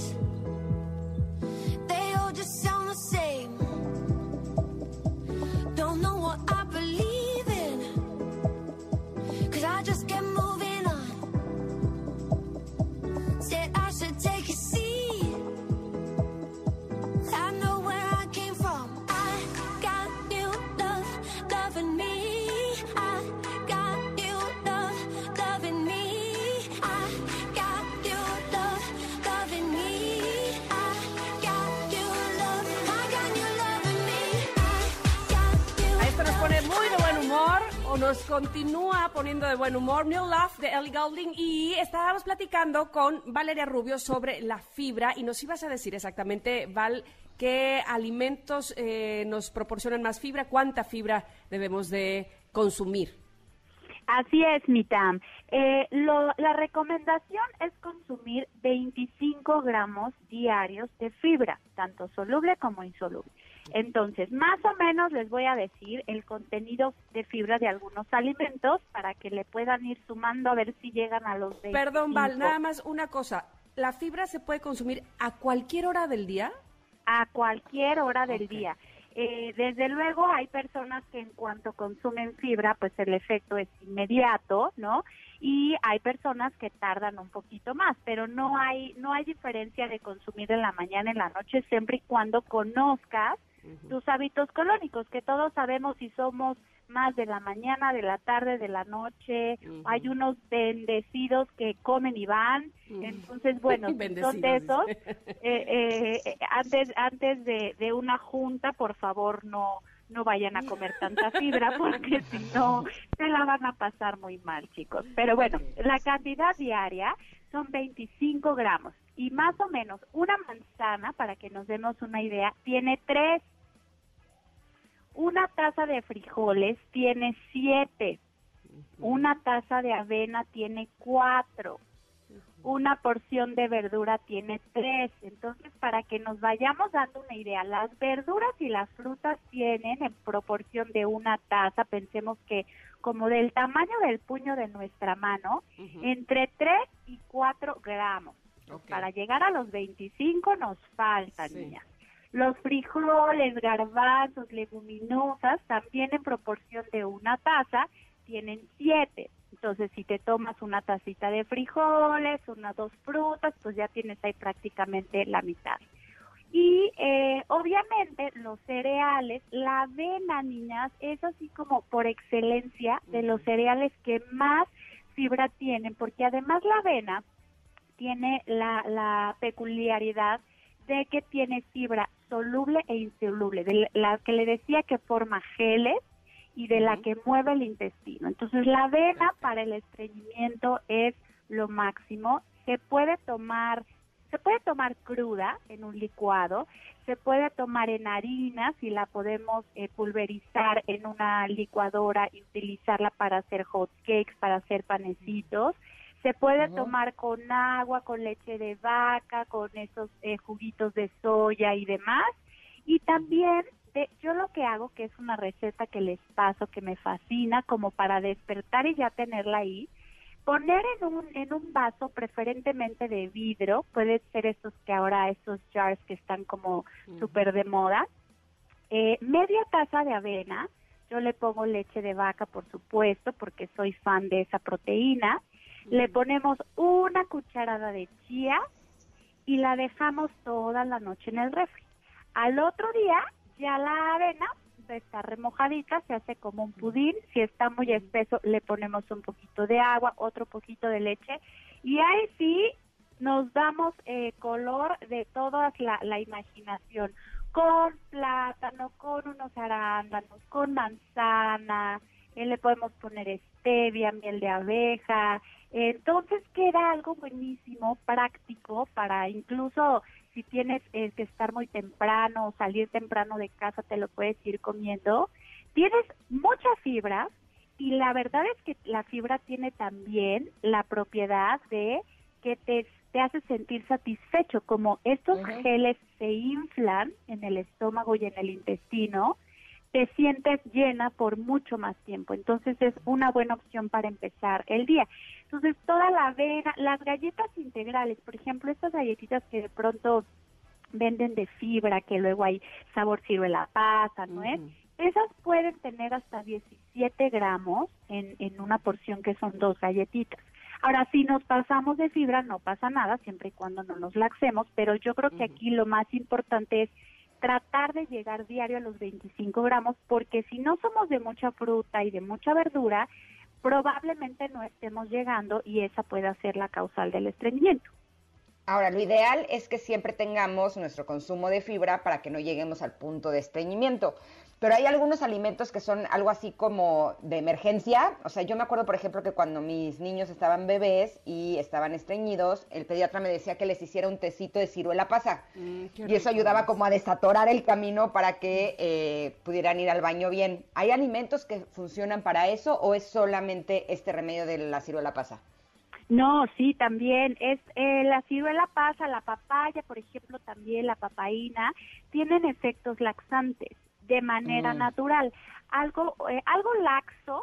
Nos continúa poniendo de buen humor New Love de Ellie Goulding y estábamos platicando con Valeria Rubio sobre la fibra y nos ibas a decir exactamente, Val, qué alimentos eh, nos proporcionan más fibra, cuánta fibra debemos de consumir. Así es, Mitam. Eh, lo- la recomendación es consumir 25 gramos diarios de fibra, tanto soluble como insoluble. Entonces, más o menos les voy a decir el contenido de fibra de algunos alimentos para que le puedan ir sumando a ver si llegan a los 25. Perdón, Val, nada más una cosa. ¿La fibra se puede consumir a cualquier hora del día? a cualquier hora del día. Eh, desde luego hay personas que en cuanto consumen fibra, pues el efecto es inmediato, ¿no? Y hay personas que tardan un poquito más, pero no hay no hay diferencia de consumir en la mañana, en la noche, siempre y cuando conozcas tus hábitos colónicos, que todos sabemos si somos más de la mañana, de la tarde, de la noche. Hay unos bendecidos que comen y van. Entonces, bueno, son de esos, eh, eh, antes antes de, de una junta, por favor, no no vayan a comer tanta fibra porque si no se la van a pasar muy mal, chicos. Pero bueno, la cantidad diaria son 25 gramos y más o menos una manzana, para que nos demos una idea, tiene tres. Una taza de frijoles tiene siete. Una taza de avena tiene cuatro una porción de verdura tiene tres. Entonces, para que nos vayamos dando una idea, las verduras y las frutas tienen en proporción de una taza, pensemos que como del tamaño del puño de nuestra mano, entre 3 y 4 gramos. Para llegar a los 25 nos faltan, niñas. Los frijoles, garbanzos, leguminosas, también en proporción de una taza, tienen 7. Entonces, si te tomas una tacita de frijoles, unas dos frutas, pues ya tienes ahí prácticamente la mitad. Y eh, obviamente los cereales, la avena, niñas, es así como por excelencia de los cereales que más fibra tienen, porque además la avena tiene la, la peculiaridad de que tiene fibra soluble e insoluble, de la que le decía que forma geles y de la que mueve el intestino. Entonces la avena para el estreñimiento es lo máximo. Se puede tomar, se puede tomar cruda en un licuado, se puede tomar en harina si la podemos eh, pulverizar en una licuadora y utilizarla para hacer hot cakes, para hacer panecitos. Se puede tomar con agua, con leche de vaca, con esos eh, juguitos de soya y demás. Y también de- yo lo que hago, que es una receta que les paso, que me fascina, como para despertar y ya tenerla ahí, poner en un, en un vaso preferentemente de vidrio, puede ser estos que ahora, estos jars que están como súper de moda, eh, media taza de avena, yo le pongo leche de vaca, por supuesto, porque soy fan de esa proteína, le ponemos una cucharada de chía y la dejamos toda la noche en el refri. Al otro día, ya la avena está remojadita, se hace como un pudín. Si está muy espeso, le ponemos un poquito de agua, otro poquito de leche. Y ahí sí nos damos eh, color de toda la, la imaginación. Con plátano, con unos arándanos, con manzana, eh, le podemos poner stevia, miel de abeja. Entonces queda algo buenísimo, práctico, para incluso si tienes eh, que estar muy temprano o salir temprano de casa, te lo puedes ir comiendo. Tienes mucha fibra y la verdad es que la fibra tiene también la propiedad de que te, te hace sentir satisfecho, como estos geles se inflan en el estómago y en el intestino, te sientes llena por mucho más tiempo. Entonces es una buena opción para empezar el día. Entonces toda la avena, las galletas integrales, por ejemplo, estas galletitas que de pronto venden de fibra, que luego hay sabor ciruela pasa, ¿no es? Esas pueden tener hasta 17 gramos en, en una porción que son dos galletitas. Ahora, si nos pasamos de fibra, no pasa nada, siempre y cuando no nos laxemos, pero yo creo que aquí lo más importante es tratar de llegar diario a los 25 gramos, porque si no somos de mucha fruta y de mucha verdura, probablemente no estemos llegando y esa puede ser la causal del estreñimiento. Ahora, lo ideal es que siempre tengamos nuestro consumo de fibra para que no lleguemos al punto de estreñimiento. Pero hay algunos alimentos que son algo así como de emergencia. O sea, yo me acuerdo, por ejemplo, que cuando mis niños estaban bebés y estaban estreñidos, el pediatra me decía que les hiciera un tecito de ciruela pasa. Mm, y eso ayudaba como a desatorar el camino para que eh, pudieran ir al baño bien. ¿Hay alimentos que funcionan para eso o es solamente este remedio de la ciruela pasa? No, sí, también es eh, la ciruela pasa, la papaya, por ejemplo, también la papaína, tienen efectos laxantes de manera Mm. natural. Algo, eh, algo laxo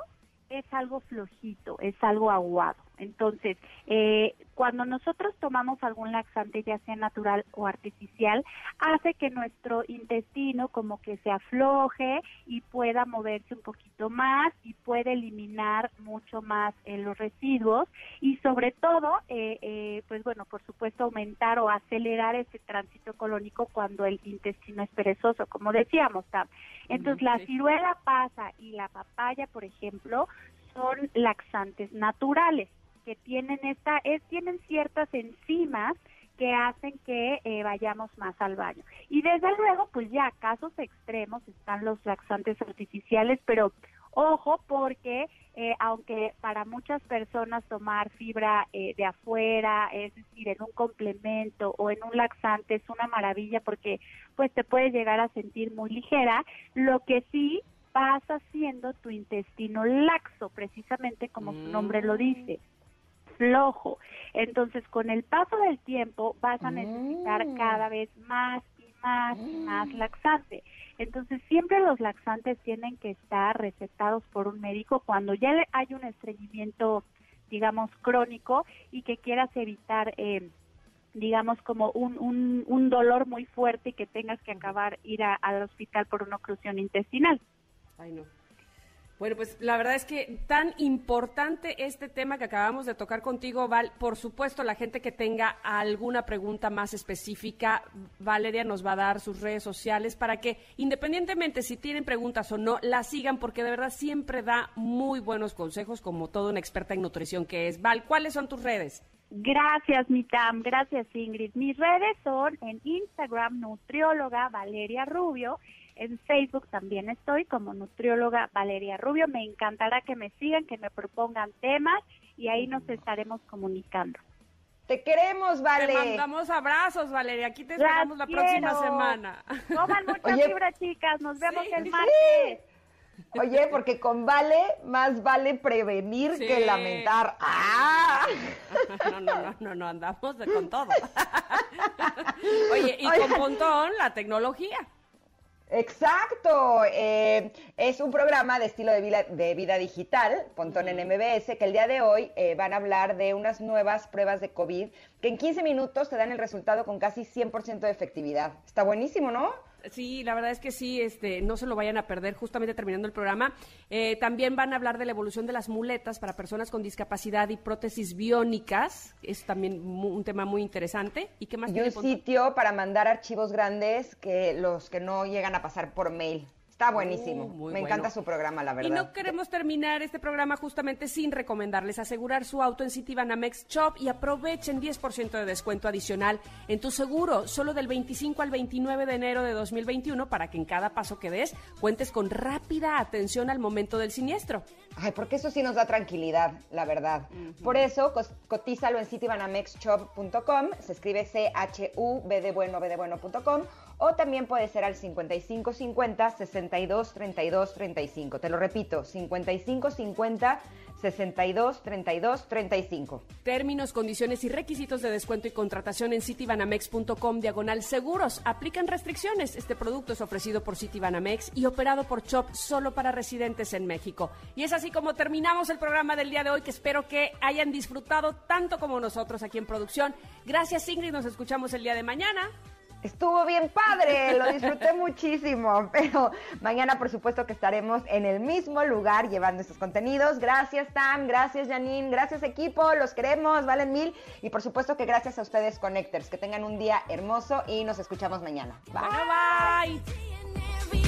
es algo flojito, es algo aguado. Entonces, eh, cuando nosotros tomamos algún laxante, ya sea natural o artificial, hace que nuestro intestino como que se afloje y pueda moverse un poquito más y puede eliminar mucho más eh, los residuos y sobre todo, eh, eh, pues bueno, por supuesto, aumentar o acelerar ese tránsito colónico cuando el intestino es perezoso, como decíamos, Tam. Entonces, la ciruela pasa y la papaya, por ejemplo, son laxantes naturales que tienen esta es tienen ciertas enzimas que hacen que eh, vayamos más al baño. Y desde luego, pues ya casos extremos están los laxantes artificiales, pero ojo porque eh, aunque para muchas personas tomar fibra eh, de afuera, es decir, en un complemento o en un laxante es una maravilla porque pues te puedes llegar a sentir muy ligera, lo que sí vas haciendo tu intestino laxo, precisamente como su nombre lo dice flojo. Entonces, con el paso del tiempo vas a necesitar cada vez más y más y más laxante. Entonces, siempre los laxantes tienen que estar recetados por un médico cuando ya hay un estreñimiento, digamos, crónico y que quieras evitar, eh, digamos, como un, un, un dolor muy fuerte y que tengas que acabar ir a- al hospital por una oclusión intestinal. Ay, no. Bueno, pues la verdad es que tan importante este tema que acabamos de tocar contigo, Val. Por supuesto, la gente que tenga alguna pregunta más específica, Valeria nos va a dar sus redes sociales para que, independientemente si tienen preguntas o no, la sigan porque de verdad siempre da muy buenos consejos como toda una experta en nutrición que es. Val, ¿cuáles son tus redes? Gracias, Mitam. Gracias, Ingrid. Mis redes son en Instagram, nutrióloga Valeria Rubio. En Facebook también estoy como nutrióloga Valeria Rubio. Me encantará que me sigan, que me propongan temas y ahí nos estaremos comunicando. Te queremos, Vale. Te mandamos abrazos, Valeria. Aquí te Las esperamos la próxima semana. Coman mucha Oye. fibra, chicas. Nos vemos el Sí. Oye, porque con Vale más vale prevenir Sí. que lamentar. ¡Ah! No, no, no, no, no, andamos de- con todo. Oye, y con. Pontón, la tecnología. Exacto, eh, es un programa de estilo de vida, de vida digital, Pontón en MBS, que el día de hoy eh, van a hablar de unas nuevas pruebas de COVID que en 15 minutos te dan el resultado con casi 100% de efectividad. Está buenísimo, ¿no? Sí, la verdad es que sí, este, no se lo vayan a perder justamente terminando el programa. Eh, también van a hablar de la evolución de las muletas para personas con discapacidad y prótesis biónicas. Es también un tema muy interesante. ¿Y qué más Y un sitio para mandar archivos grandes que los que no llegan a pasar por mail. Está buenísimo. Uh, muy Me bueno. encanta su programa, la Y verdad. no queremos terminar este programa justamente sin recomendarles asegurar su auto en Citibanamex Shop y aprovechen 10% de descuento adicional en tu seguro, solo del 25 al 29 de enero de 2021 para que en cada paso que des cuentes con rápida atención al momento del siniestro. Ay, porque eso sí nos da tranquilidad, la verdad. Por eso, cotízalo en citibanamexshop.com, se escribe C-H-U-B de bueno, B de bueno.com, o también puede ser al 5550 62 32 35. Te lo repito, 5550 62 32 35. Términos, condiciones y requisitos de descuento y contratación en citibanamex.com diagonal seguros. Aplican restricciones. Este producto es ofrecido por Citibanamex y operado por Chop solo para residentes en México. Y es así como terminamos el programa del día de hoy que espero que hayan disfrutado tanto como nosotros aquí en producción. Gracias Ingrid, nos escuchamos el día de mañana. Estuvo bien padre, lo disfruté muchísimo, pero mañana por supuesto que estaremos en el mismo lugar llevando estos contenidos. Gracias Tam, gracias Janine, gracias equipo, los queremos, valen mil y por supuesto que gracias a ustedes Connectors, que tengan un día hermoso y nos escuchamos mañana. Bye. Bye bye.